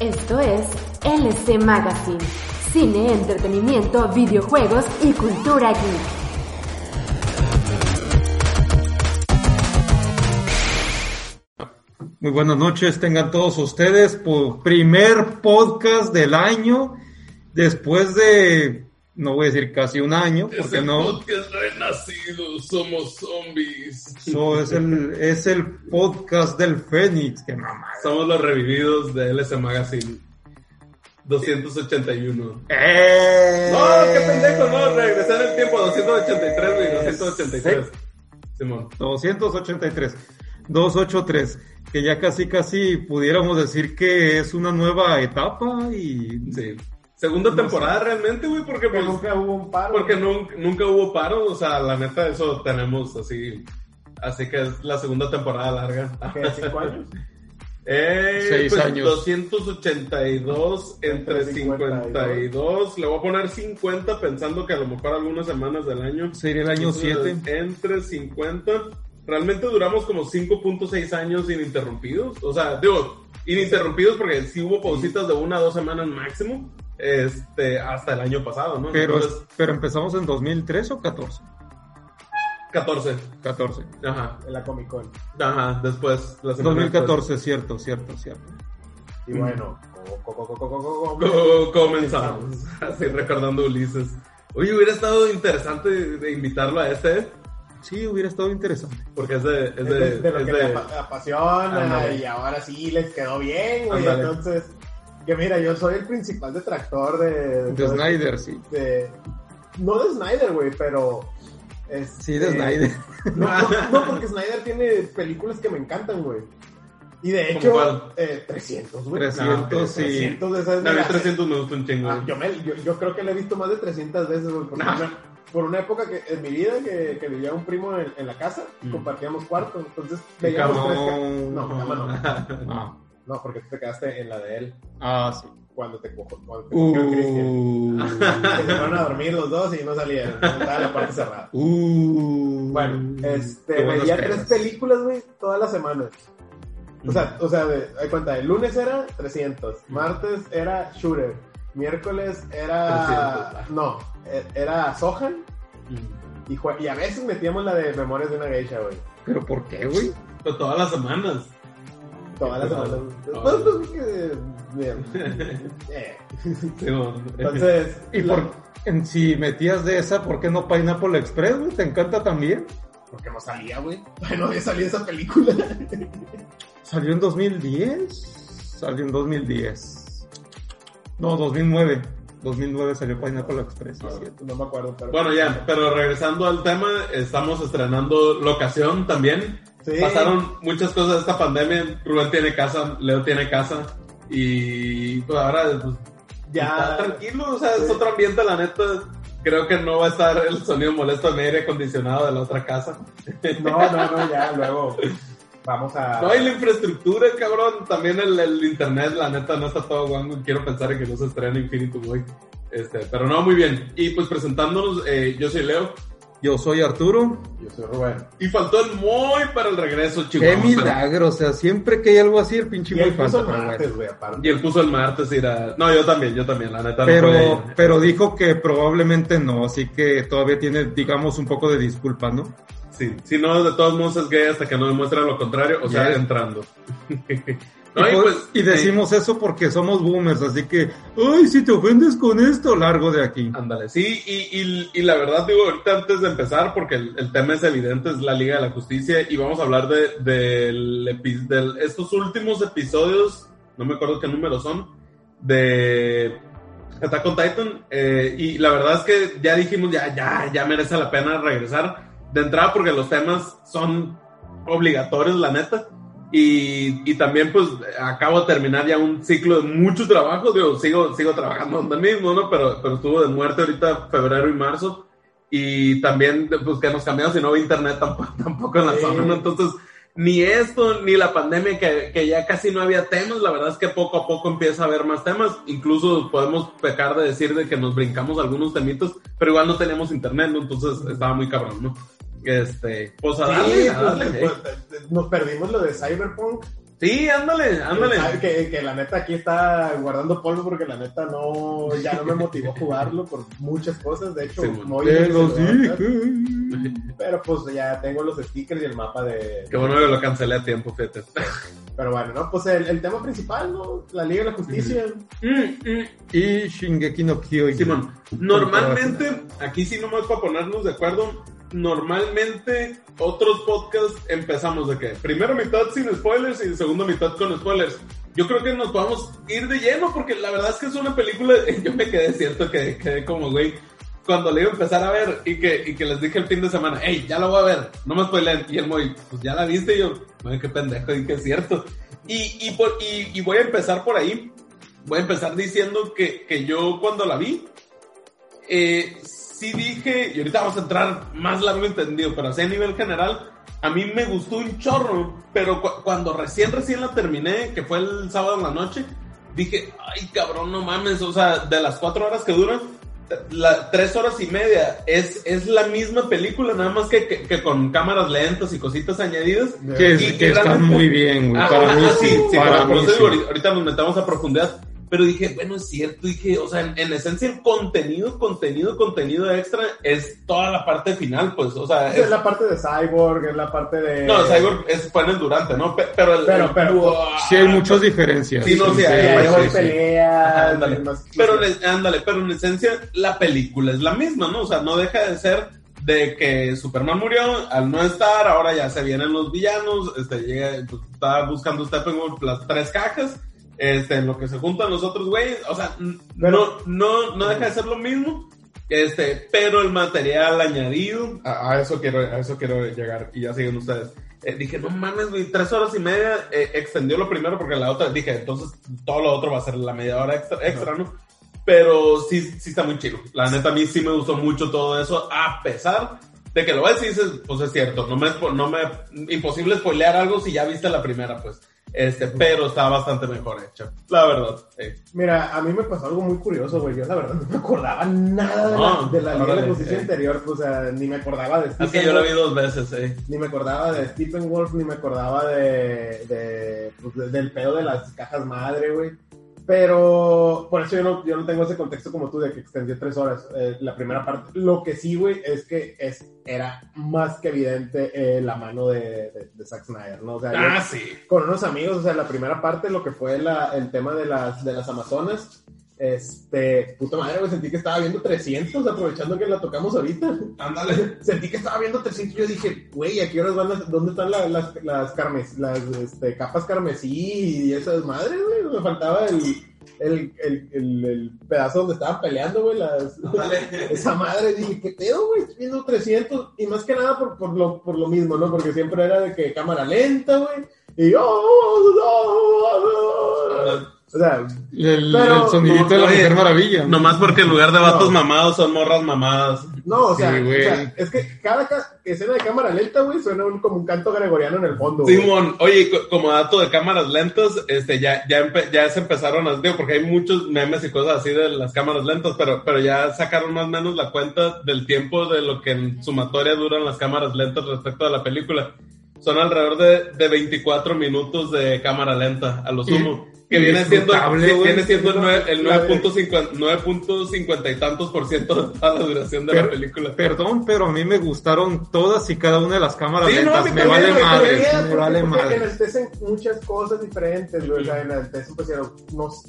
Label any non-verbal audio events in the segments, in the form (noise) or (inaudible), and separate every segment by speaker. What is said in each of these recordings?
Speaker 1: Esto es LC Magazine, cine, entretenimiento, videojuegos y cultura geek.
Speaker 2: Muy buenas noches, tengan todos ustedes por primer podcast del año, después de, no voy a decir casi un año,
Speaker 3: Es
Speaker 2: porque
Speaker 3: el
Speaker 2: no,
Speaker 3: podcast renacido, somos zombies.
Speaker 2: so, es, el, es el podcast del Fénix, que mamá.
Speaker 3: Somos los revividos de LS Magazine. 281.
Speaker 2: ¡Eh!
Speaker 3: No, qué pendejo, no, regresé en el tiempo, 283, güey, 283. Simón.
Speaker 2: 283, 283, que ya casi casi pudiéramos decir que es una nueva etapa y
Speaker 3: Sí. Segunda temporada realmente, güey, porque pues,
Speaker 4: nunca hubo un paro.
Speaker 3: porque nun- nunca hubo paro, o sea, la neta eso tenemos así. Así que es la segunda temporada larga.
Speaker 4: ¿Qué, cinco (laughs) años?
Speaker 3: Eh,
Speaker 2: Seis
Speaker 3: pues,
Speaker 2: años.
Speaker 3: 282 entre
Speaker 4: Entre
Speaker 3: 52. Le voy a poner 50 pensando que a lo mejor algunas semanas del año.
Speaker 2: sería el año
Speaker 3: Entonces,
Speaker 2: 7.
Speaker 3: Entre 50. Realmente duramos como 5.6 años ininterrumpidos. O sea, digo, ininterrumpidos porque sí hubo pausitas de una a dos semanas máximo. Este, hasta el año pasado, ¿no?
Speaker 2: Pero,
Speaker 3: Entonces,
Speaker 2: pero empezamos en 2013 o 14?
Speaker 3: 14.
Speaker 2: 14.
Speaker 3: Ajá.
Speaker 4: En la Comic Con.
Speaker 3: Ajá. Después, la semana
Speaker 2: 2014, cierto, cierto, cierto.
Speaker 4: Y bueno, co- co- co- co- co- co- co-
Speaker 3: Co- comenzamos. Así recordando Ulises. Oye, hubiera estado interesante de invitarlo a este.
Speaker 2: Sí, hubiera estado interesante.
Speaker 3: porque es de. Es
Speaker 4: Es
Speaker 3: de,
Speaker 4: de, de lo
Speaker 3: es
Speaker 4: que
Speaker 3: de-
Speaker 4: le apasiona
Speaker 3: Ándale.
Speaker 4: y ahora sí les quedó bien, güey. Entonces, que mira, yo soy el principal detractor de...
Speaker 2: De Snyder, sí.
Speaker 4: de- no de Snyder, güey, pero... es-
Speaker 2: Sí, de Snyder.
Speaker 4: No, no, no, porque Snyder tiene películas que me encantan, güey. Y de
Speaker 3: ¿Cómo
Speaker 4: hecho,
Speaker 3: cuál?
Speaker 4: eh, 300, güey.
Speaker 2: 300, sí.
Speaker 4: 300 de esas
Speaker 3: A mí
Speaker 4: mira,
Speaker 3: 300 me gusta un chingo.
Speaker 4: Ah, yo, me- yo, yo creo que la he visto más de 300 veces, güey, por,
Speaker 3: Nah.
Speaker 4: una, por una época que en mi vida que, que vivía un primo en, en la casa,
Speaker 3: Mm.
Speaker 4: compartíamos cuarto, entonces veíamos tres ca- No, cama no. (laughs) No, porque tú te quedaste en la de él
Speaker 2: ah, sí.
Speaker 4: cuando te cogió, cuando te cogió Cristian.
Speaker 2: Uh, (laughs)
Speaker 4: se fueron a dormir los dos y no salían, estaba la puerta cerrada.
Speaker 2: uh.
Speaker 4: Bueno, este, veía tres películas, güey, toda la semana. O sea, o sea, de, hay cuenta, el lunes era 300, martes era Shooter, miércoles era...
Speaker 3: 300.
Speaker 4: No, e- era Sohan
Speaker 3: Mm.
Speaker 4: y, a veces metíamos la de Memorias de una Geisha, güey.
Speaker 2: ¿Pero por qué, güey?
Speaker 3: Pero todas las semanas.
Speaker 4: Todas las semanas. Entonces,
Speaker 2: ¿Y
Speaker 4: la-
Speaker 2: por, en, si metías de esa, por qué no Pineapple Express, güey? ¿Te encanta también?
Speaker 4: porque no salía, güey. No había salido esa película. (laughs)
Speaker 2: ¿Salió en 2010? Salió en 2010. No, 2009. 2009 salió Pineapple Express, sí.
Speaker 4: No me acuerdo, pero...
Speaker 3: Bueno, ya, pero regresando al tema, estamos estrenando locación también.
Speaker 4: Sí.
Speaker 3: Pasaron muchas cosas esta pandemia. Rubén tiene casa, Leo tiene casa. Y pues ahora pues,
Speaker 4: Ya-
Speaker 3: está tranquilo, o sea, es
Speaker 4: Sí.
Speaker 3: otro ambiente, la neta. Creo que no va a estar el sonido molesto de aire acondicionado de la otra casa.
Speaker 4: No, no, no, ya, luego vamos a...
Speaker 3: No, y la infraestructura, cabrón. También el, el internet, la neta, no está todo guango. Quiero pensar en que no se estrena Infinity Boy. Este, pero no, muy bien. Y pues presentándonos, eh, yo soy Leo.
Speaker 2: Yo soy Arturo.
Speaker 4: Yo soy Rubén.
Speaker 3: Y faltó el Moy para el regreso, chicos.
Speaker 2: Qué milagro, o sea, siempre que hay algo así, el pinche
Speaker 4: Y
Speaker 2: falta,
Speaker 4: martes, aparte.
Speaker 3: Y él puso el martes ir a... No, yo también, yo también, la neta. no
Speaker 2: Pero,
Speaker 3: ir.
Speaker 2: pero dijo que probablemente no, así que todavía tiene, digamos, un poco de disculpa, ¿no?
Speaker 3: Sí, si no, de todos modos es gay hasta que no demuestre lo contrario, o sea,
Speaker 2: Ya.
Speaker 3: entrando. (laughs)
Speaker 2: Y,
Speaker 3: no, y
Speaker 2: por-
Speaker 3: pues,
Speaker 2: y decimos eso porque somos boomers, así que, ay, si te ofendes con esto, largo de aquí.
Speaker 3: Ándale, sí, y, y, y la verdad digo, ahorita antes de empezar, porque el, el tema es evidente, es la Liga de la Justicia, y vamos a hablar de, del- estos últimos episodios, no me acuerdo qué números son, de Attack on Titan, eh, y la verdad es que ya dijimos, ya, ya, ya merece la pena regresar de entrada porque los temas son obligatorios, la neta. Y, y también, pues, acabo de terminar ya un ciclo de mucho trabajo. Digo, sigo, sigo trabajando donde mismo, ¿no? Pero, pero estuvo de muerte ahorita febrero y marzo. Y también, pues, que nos cambiamos y no había internet tampoco, (laughs) tampoco en la zona, ¿no? Entonces, ni esto, ni la pandemia, que, que, ya casi no había temas. La verdad es que poco a poco empieza a haber más temas. Incluso podemos pecar de decir de que nos brincamos algunos temitos, pero igual no teníamos internet, ¿no? Entonces, estaba muy cabrón, ¿no? Este, pues a darle,
Speaker 4: Sí,
Speaker 3: a darle,
Speaker 4: pues,
Speaker 3: ¿eh?
Speaker 4: pues, nos perdimos lo de Cyberpunk.
Speaker 3: Sí, ándale, ándale.
Speaker 4: Que, que, que la neta aquí está guardando polvo porque la neta no, ya no me motivó a jugarlo por muchas cosas. De hecho,
Speaker 3: Sí,
Speaker 4: a hacer,
Speaker 2: dije.
Speaker 4: pero pues ya tengo los stickers y el mapa de...
Speaker 3: Qué bueno que lo cancelé a tiempo, fíjate.
Speaker 4: Pero bueno, ¿no? Pues el, el tema principal, ¿no? La Liga de la Justicia.
Speaker 3: Mm, mm,
Speaker 2: Y Shingeki no Kyojin.
Speaker 3: Simón, normalmente, aquí sí nomás para ponernos de acuerdo, normalmente otros podcasts empezamos de que primero mitad sin spoilers y segunda mitad con spoilers. Yo creo que nos podemos ir de lleno porque la verdad es que es una película, (laughs) yo me quedé cierto que quedé como güey cuando le iba a empezar a ver y que, y que les dije el fin de semana, hey, ya la voy a ver, no me spoilen. Y el muy, pues ya la viste y yo, güey, qué pendejo, y que es cierto. Y, y, por- y, y voy a empezar por ahí. Voy a empezar diciendo que, que yo cuando la vi, eh, sí dije, y ahorita vamos a entrar más largo entendido, pero así a nivel general, a mí me gustó un chorro, pero cu- cuando recién, recién la terminé, que fue el sábado en la noche, dije, ay cabrón, no mames, o sea, de las cuatro horas que duran, la, tres horas y media es, es la misma película, nada más que, que, que con cámaras lentas y cositas añadidas.
Speaker 2: Que, es- que
Speaker 3: que
Speaker 2: está
Speaker 3: realmente-
Speaker 2: muy bien, güey.
Speaker 3: Ah,
Speaker 2: Para mí
Speaker 3: ah,
Speaker 2: sí,
Speaker 3: sí,
Speaker 2: para mí sí.
Speaker 3: digo, ahorita- ahorita nos metamos a profundidad. Pero dije, bueno, es cierto, dije, o sea, en, en esencia el contenido, contenido, contenido extra es toda la parte final, pues, o sea,
Speaker 4: Es
Speaker 3: es-
Speaker 4: la parte de Cyborg, es la parte de...
Speaker 3: no, Cyborg es, fue en el durante, ¿no? Pe- Pero, el,
Speaker 4: Pero-
Speaker 3: el-
Speaker 4: pero-
Speaker 3: Wow.
Speaker 2: Sí, hay muchas diferencias.
Speaker 3: Sí, no, sí, hay- hay-
Speaker 4: hay
Speaker 2: sí, sí.
Speaker 4: peleas,
Speaker 3: Ajá, ándale.
Speaker 4: más-
Speaker 3: Pero, ándale, pero en esencia la película es la misma, ¿no? O sea, no deja de ser de que Superman murió, al no estar, ahora ya se vienen los villanos, este, llega, pues, está buscando Steppenwolf las tres cajas, este, en lo que se juntan los otros güeyes, o sea,
Speaker 4: Pero-
Speaker 3: no, no, no deja de ser lo mismo, este, pero el material añadido, a, a eso quiero, a eso quiero llegar, y ya siguen ustedes. Eh, dije, no mames, güey, tres horas y media, eh, extendió lo primero porque la otra, dije, entonces todo lo otro va a ser la media hora extra, extra ¿no? Pero sí, sí está muy chido. La neta, a mí sí me gustó mucho todo eso, a pesar de que lo ves y dices, pues es cierto, no me, no me, imposible spoilear algo si ya viste la primera, pues. Este, pero está bastante mejor hecha, la verdad. eh.
Speaker 4: Mira, a mí me pasó algo muy curioso, güey. Yo la verdad no me acordaba nada de
Speaker 3: No,
Speaker 4: la, de la Liga de
Speaker 3: órale,
Speaker 4: la Justicia
Speaker 3: eh.
Speaker 4: anterior. O sea, ni me acordaba de
Speaker 3: Es que yo la vi dos veces, eh.
Speaker 4: Ni me acordaba de Stephen Wolf, ni me acordaba de, de, pues, de- del pedo de las cajas madre, güey. Pero por eso yo no, yo no tengo ese contexto como tú de que extendió tres horas eh, la primera parte. Lo que sí, güey, es que es, era más que evidente eh, la mano de, de, de Zack Snyder, ¿no? O sea, yo-
Speaker 3: Ah, sí.
Speaker 4: con unos amigos, o sea, la primera parte, lo que fue la, el tema de las, de las Amazonas, este, puta madre, güey, sentí que estaba viendo 300, aprovechando que la tocamos ahorita.
Speaker 3: Ándale. (laughs)
Speaker 4: Sentí que estaba viendo 300, yo dije, güey, ¿a qué horas van las, dónde están la- las, las, carmes, las este, capas carmesí y esas madres, güey? Me faltaba el, el, el, el, el pedazo donde estaban peleando, güey, las... (laughs) Esa madre, dije, ¿qué pedo, güey? Estoy viendo 300 y más que nada por, por, lo, por lo mismo, ¿no? Porque siempre era de que cámara lenta, güey. Y O sea,
Speaker 2: El,
Speaker 4: Pero-
Speaker 2: el sonidito de la Mujer Maravilla.
Speaker 3: Nomás porque en lugar de vatos
Speaker 4: No.
Speaker 3: mamados son morras mamadas.
Speaker 4: no, o sea,
Speaker 2: Sí, güey.
Speaker 4: o sea, es que cada ca- escena de cámara lenta, güey, suena un- como un canto gregoriano en el fondo, güey.
Speaker 3: Simón, oye, co- como dato de cámaras lentas, este, ya, ya, ya se empezaron a, digo, porque hay muchos memes y cosas así de las cámaras lentas, pero, pero ya sacaron más o menos la cuenta del tiempo de lo que en sumatoria duran las cámaras lentas respecto a la película. Son alrededor de, de 24 minutos de cámara lenta, a lo sumo. Que viene siendo, viene siendo el nueve- el
Speaker 4: La de-
Speaker 3: 9.50 9.50 y tantos por ciento de toda la duración de la película.
Speaker 2: Perdón, pero a mí me gustaron todas y cada una de las cámaras
Speaker 3: Sí,
Speaker 2: lentas. me vale madre, me vale
Speaker 4: porque
Speaker 2: madre.
Speaker 4: enaltecen muchas cosas diferentes, güey. O sea, enaltecen, pues, pero no sé.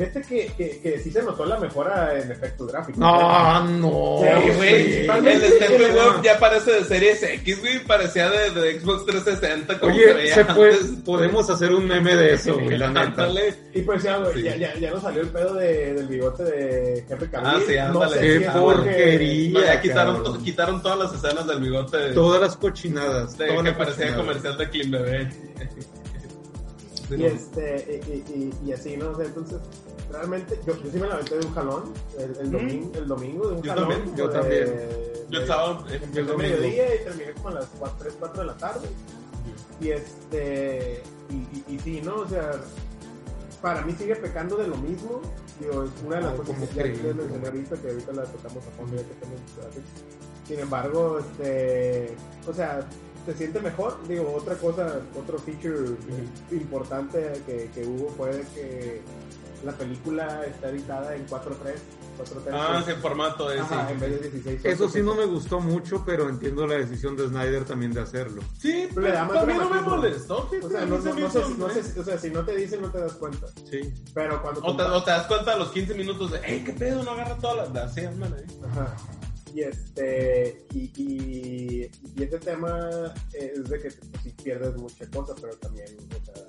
Speaker 4: Fíjate que, que, que sí se notó la mejora en efectos gráficos.
Speaker 2: No, no.
Speaker 4: Sí,
Speaker 3: güey,
Speaker 2: sí.
Speaker 3: el Steppenwolf ya parece de Series X, güey, parecía de, de Xbox 360 como
Speaker 2: Oye, se puede,
Speaker 3: antes.
Speaker 2: podemos hacer un meme de eso, güey, la neta.
Speaker 4: Y pues ya, güey,
Speaker 3: Sí.
Speaker 4: ya, ya, ya nos salió el pedo de, del bigote de Henry Cavill.
Speaker 3: Ah, sí,
Speaker 4: no
Speaker 3: ándale.
Speaker 4: sé
Speaker 2: Qué
Speaker 4: si es porque-
Speaker 2: porquería.
Speaker 3: No, ya quitaron, to- quitaron todas las escenas del bigote de,
Speaker 2: Todas las cochinadas.
Speaker 3: de
Speaker 2: todas
Speaker 3: que
Speaker 2: las
Speaker 3: parecía
Speaker 2: cochinadas.
Speaker 3: comercial de Clean Bebé.
Speaker 4: Y, este, y, y- y así, ¿no? O sea, entonces, realmente, yo, yo sí me la aventé de un jalón, el, el, domingo, el domingo de un
Speaker 3: Yo
Speaker 4: jalón.
Speaker 3: también,
Speaker 2: yo
Speaker 4: de-
Speaker 2: también.
Speaker 4: de-
Speaker 3: Yo estaba. eh,
Speaker 2: domingo.
Speaker 4: mediodía y terminé como a las 4, 3, 4 de la tarde. Y este, y, y, y sí, ¿no? O sea, para mí sigue pecando de lo mismo. Digo, es una de las
Speaker 2: Ay,
Speaker 4: cosas
Speaker 2: ¿cómo
Speaker 4: que ya les mencioné ahorita, que ahorita la tocamos a fondo ya que tenemos. Sin embargo, este, o sea, se siente mejor. Digo, otra cosa, otro feature importante que, que hubo fue que la película está editada en 4.3. 4.3
Speaker 3: Ah, sí, formato ese.
Speaker 4: Ajá, en vez de 16.
Speaker 2: Eso sí no me gustó mucho, pero entiendo la decisión de Snyder también de hacerlo.
Speaker 3: Sí,
Speaker 4: Pero le da más
Speaker 3: a mí no me molestó.
Speaker 4: O sea, no, sé, no sé, o sea, si no te dicen, no te das cuenta.
Speaker 2: Sí.
Speaker 4: Pero cuando
Speaker 3: O te, o te das cuenta a los 15 minutos de, hey, qué pedo, no agarra todas las. Así, ándale.
Speaker 4: Ajá. Y este, y, y, y ese tema es de que pues, sí pierdes mucha cosa, pero también, o sea,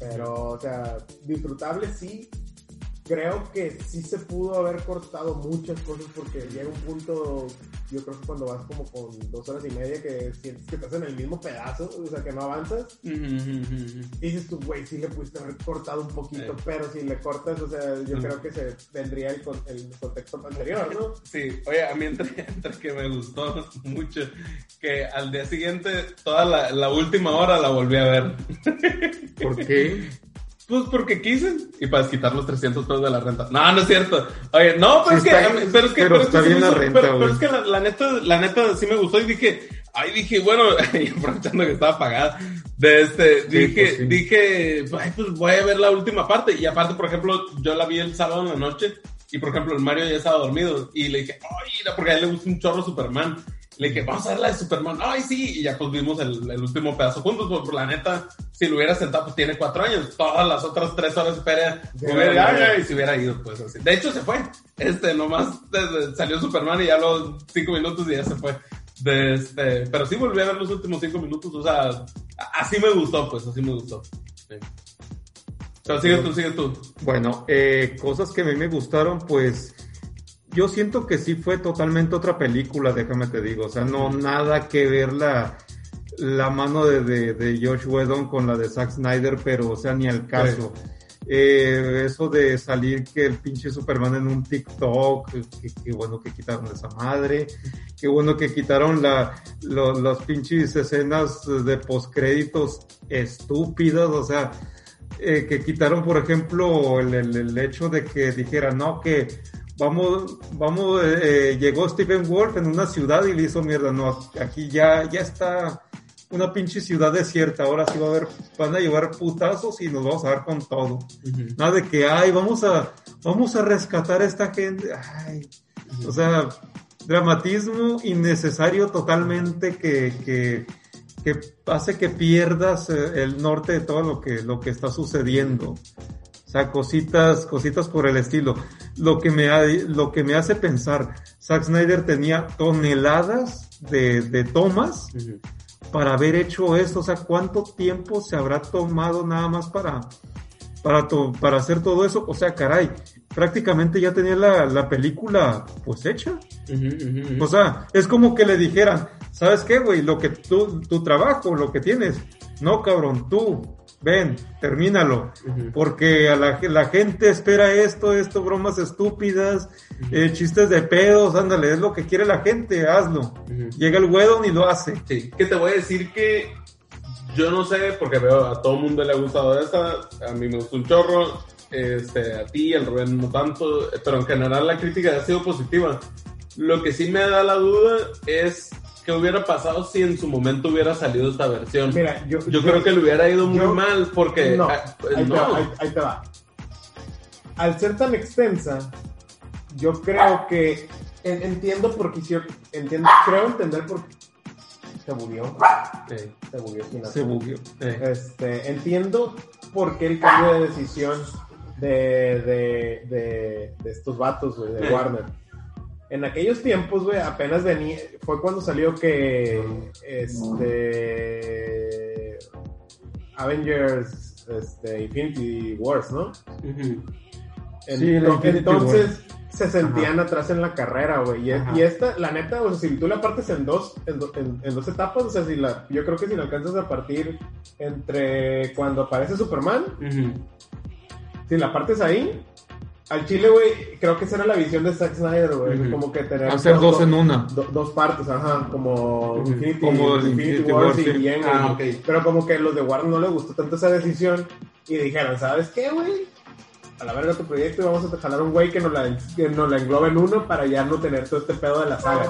Speaker 4: Pero, o sea, disfrutable sí. Creo que sí se pudo haber cortado muchas cosas porque llega un punto, yo creo que cuando vas como con dos horas y media que sientes que estás en el mismo pedazo, o sea, que no avanzas, dices tú, güey, sí le pudiste haber cortado un poquito,
Speaker 3: Sí.
Speaker 4: pero si le cortas, o sea, yo creo que se vendría el, con- el contexto anterior, ¿no? (laughs)
Speaker 3: Sí, oye, a mí entre, entre que me gustó (laughs) mucho que al día siguiente, toda la, la última hora la volví a ver.
Speaker 2: ¿Por qué?
Speaker 3: Pues porque quise y para desquitar los 300 pesos de la renta. No, no es cierto. Oye, no, pero
Speaker 2: Sí
Speaker 3: es que, pero es que,
Speaker 2: pero
Speaker 3: es
Speaker 2: está
Speaker 3: que sí
Speaker 2: bien la renta,
Speaker 3: pero, es que la, la neta, la neta sí me gustó y dije, ay, dije, bueno, (laughs) y aprovechando que estaba pagada, de este,
Speaker 2: Sí,
Speaker 3: dije,
Speaker 2: pues sí.
Speaker 3: dije, ay, pues voy a ver la última parte. Y aparte, por ejemplo, yo la vi el sábado en la noche y por ejemplo, el Mario ya estaba dormido y le dije, ay, porque a él le gusta un chorro Superman. Le dije, vamos a ver la de Superman. Ay, sí. Y ya pues vimos el, el último pedazo juntos. Pues, por la neta, si lo hubiera sentado, pues tiene cuatro años. Todas las otras tres horas feria
Speaker 4: Sí,
Speaker 3: hubiera y se hubiera ido, pues así. De hecho, se fue. Este, nomás desde- salió Superman y ya los cinco minutos y ya se fue. De este, pero sí volví a ver los últimos cinco minutos. O sea, así me gustó, pues así me gustó. Sí. Pero sigue tú, sigue tú.
Speaker 2: Bueno, eh, cosas que a mí me gustaron, pues yo siento que sí fue totalmente otra película, déjame te digo. O sea, no nada que ver la, la mano de, de, de Josh Whedon con la de Zack Snyder, pero o sea, ni al caso. Eh, eso de salir que el pinche Superman en un TikTok, que, que bueno que quitaron esa madre, qué bueno que quitaron la, lo- las pinches escenas de postcréditos estúpidas, o sea, eh, que quitaron, por ejemplo, el, el- el hecho de que dijeran, no, que vamos, vamos, eh, llegó Stephen Wolf en una ciudad y le hizo mierda, no, aquí ya, ya está una pinche ciudad desierta, ahora sí va a haber, van a llevar putazos y nos vamos a dar con todo. Nada de que, ay, vamos a, vamos a rescatar a esta gente, ay, o sea, dramatismo innecesario totalmente que, que, que hace que pierdas eh, el norte de todo lo que, lo que está sucediendo. O sea, cositas, cositas por el estilo. Lo que me, ha- lo que me hace pensar, Zack Snyder tenía toneladas de, de tomas para haber hecho esto. O sea, ¿cuánto tiempo se habrá tomado nada más para, para, to- para hacer todo eso? O sea, caray, prácticamente ya tenía la, la película pues hecha. O sea, es como que le dijeran, ¿sabes qué, güey? Lo que tú, tu trabajo, lo que tienes, no, cabrón, tú, ven, termínalo. Porque a la, la gente espera esto, esto, bromas estúpidas, eh, chistes de pedos, ándale, es lo que quiere la gente, hazlo. Llega el Wedon y lo hace.
Speaker 3: Sí, que te voy a decir que yo no sé, porque veo a todo el mundo le ha gustado esta, a mí me gustó un chorro, este, a ti, al Rubén no tanto, pero en general la crítica ha sido positiva. Lo que sí me da la duda es qué hubiera pasado si en su momento hubiera salido esta versión.
Speaker 4: Mira, yo,
Speaker 3: yo, creo que le hubiera ido muy
Speaker 4: yo-
Speaker 3: mal porque
Speaker 4: No,
Speaker 3: ah, pues,
Speaker 4: ahí,
Speaker 3: no.
Speaker 4: Te va, ahí- ahí te va. Al ser tan extensa, yo creo que en- entiendo por qué hicieron, entiendo, creo entender por qué se
Speaker 3: Sí,
Speaker 4: se sin
Speaker 2: Se bugueó.
Speaker 3: sí.
Speaker 4: Este, entiendo por qué el cambio de decisión de, de, de, de estos vatos, güey, de. Warner. En aquellos tiempos, güey, apenas venía, fue cuando salió que, este, Avengers, este, Infinity Wars, ¿no?
Speaker 3: Ujú.
Speaker 4: En-
Speaker 2: Sí,
Speaker 4: entonces, se sentían atrás en la carrera, güey. Y, esta, la neta, o sea, si tú la partes en dos, en, do- en- en dos etapas, o sea, si la, yo creo que si la alcanzas a partir entre cuando aparece Superman, si la partes ahí, al chile, güey, creo que esa era la visión de Zack Snyder, güey. Como que tener
Speaker 2: Hacer dos en una.
Speaker 4: do- dos partes, ajá, como. Infinity,
Speaker 2: Como el
Speaker 4: Infinity
Speaker 2: Infinity
Speaker 4: Wars
Speaker 2: War,
Speaker 4: y
Speaker 2: sí.
Speaker 3: Ah.
Speaker 4: Pero como que a los de Warner no les gustó tanto esa decisión y dijeron, ¿sabes qué, güey? A la verga tu proyecto y vamos a jalar un güey que nos la, que nos la englobe en uno para ya no tener todo este pedo de las sagas.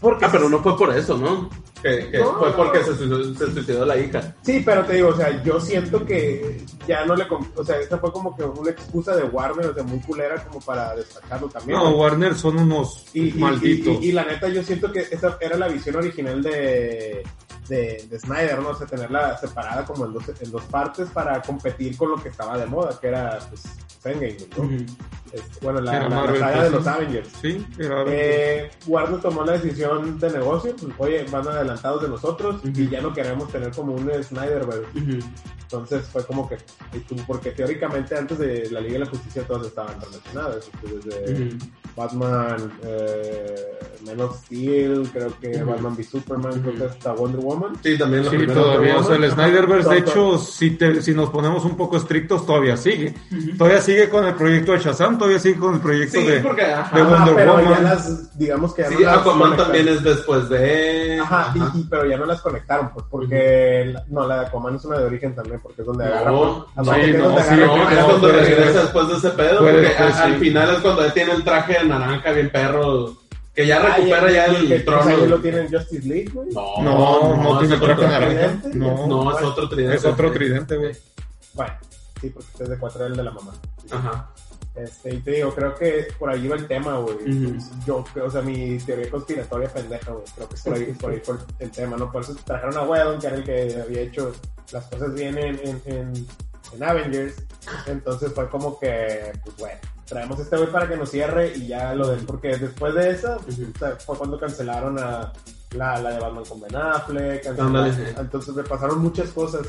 Speaker 4: Porque
Speaker 3: Ah, pero no fue por eso, ¿no? Que, que
Speaker 4: No.
Speaker 3: fue porque se suicidó, se suicidó la hija.
Speaker 4: Sí, pero te digo, o sea, yo siento que ya no le... O sea, esta fue como que una excusa de Warner, o sea, muy culera como para destacarlo también.
Speaker 2: No, Warner son unos
Speaker 4: Y, y-
Speaker 2: malditos.
Speaker 4: y- y- y la neta, yo siento que esa era la visión original de, de, de Snyder, ¿no? O sea, tenerla separada como en dos, en dos partes para competir con lo que estaba de moda, que era, pues, Endgame, ¿no? Este, bueno, la, la- saga
Speaker 2: pues,
Speaker 4: de los Avengers.
Speaker 2: Sí, era
Speaker 4: Eh, Warner tomó la decisión de negocio, pues, oye, van adelantados de nosotros y ya no queremos tener como un Snyderverse. Entonces fue como que, porque teóricamente antes de la Liga de la Justicia todas estaban relacionadas, este, desde Batman, eh, Man of Steel, creo que. Batman v Superman, creo que hasta Wonder Woman.
Speaker 3: Sí, también la
Speaker 2: Sí, todavía, o sea, el
Speaker 4: Ajá.
Speaker 2: Snyderverse, de hecho, si, te- si nos ponemos un poco estrictos, todavía sigue. Todavía sigue con el proyecto de Shazam, todavía sigue con el proyecto
Speaker 3: Sí,
Speaker 2: de,
Speaker 3: porque ajá,
Speaker 2: de
Speaker 4: Ajá,
Speaker 2: Wonder
Speaker 4: pero ya
Speaker 2: Woman.
Speaker 4: las, digamos que ya
Speaker 3: sí,
Speaker 4: no las
Speaker 3: Aquaman también es después de...
Speaker 4: Ajá, y- y- pero ya no las conectaron, pues, porque, la- no, la de Aquaman es una de origen también, porque es donde agarra,
Speaker 3: No,
Speaker 2: sí,
Speaker 4: es
Speaker 2: no,
Speaker 4: donde
Speaker 2: sí,
Speaker 4: agarra
Speaker 3: No,
Speaker 4: primero-
Speaker 3: es cuando regresa después de ese pedo, porque al
Speaker 2: sí.
Speaker 3: final es cuando él tiene el traje de naranja bien perro, que ya
Speaker 4: Ah,
Speaker 3: recupera ya el
Speaker 4: que, pues, ahí
Speaker 3: trono.
Speaker 4: lo tiene en Justice League, güey.
Speaker 3: No,
Speaker 2: No, no, tiene
Speaker 3: es otro
Speaker 2: traje
Speaker 3: tridente.
Speaker 2: naranja.
Speaker 4: tridente.
Speaker 2: No,
Speaker 3: No, es otro tridente.
Speaker 2: es otro tridente, güey.
Speaker 4: Bueno, sí, porque este es de cuatro el de la mamá.
Speaker 3: Ajá.
Speaker 4: Este, y te digo, creo que por ahí va el tema, güey.
Speaker 3: Ujú.
Speaker 4: Yo, o sea, mi teoría conspiratoria pendeja, güey. Creo que por ahí, por ahí fue el tema, ¿no? Por eso trajeron a Whedon, que era el que había hecho las cosas bien en, en, en, en Avengers. Entonces fue como que, pues bueno, traemos este güey para que nos cierre y ya lo del. Porque después de esa,
Speaker 3: Ujú.
Speaker 4: o sea, fue cuando cancelaron a la, la de Batman con Ben Affleck. cancelaron-. Entonces me pasaron muchas cosas.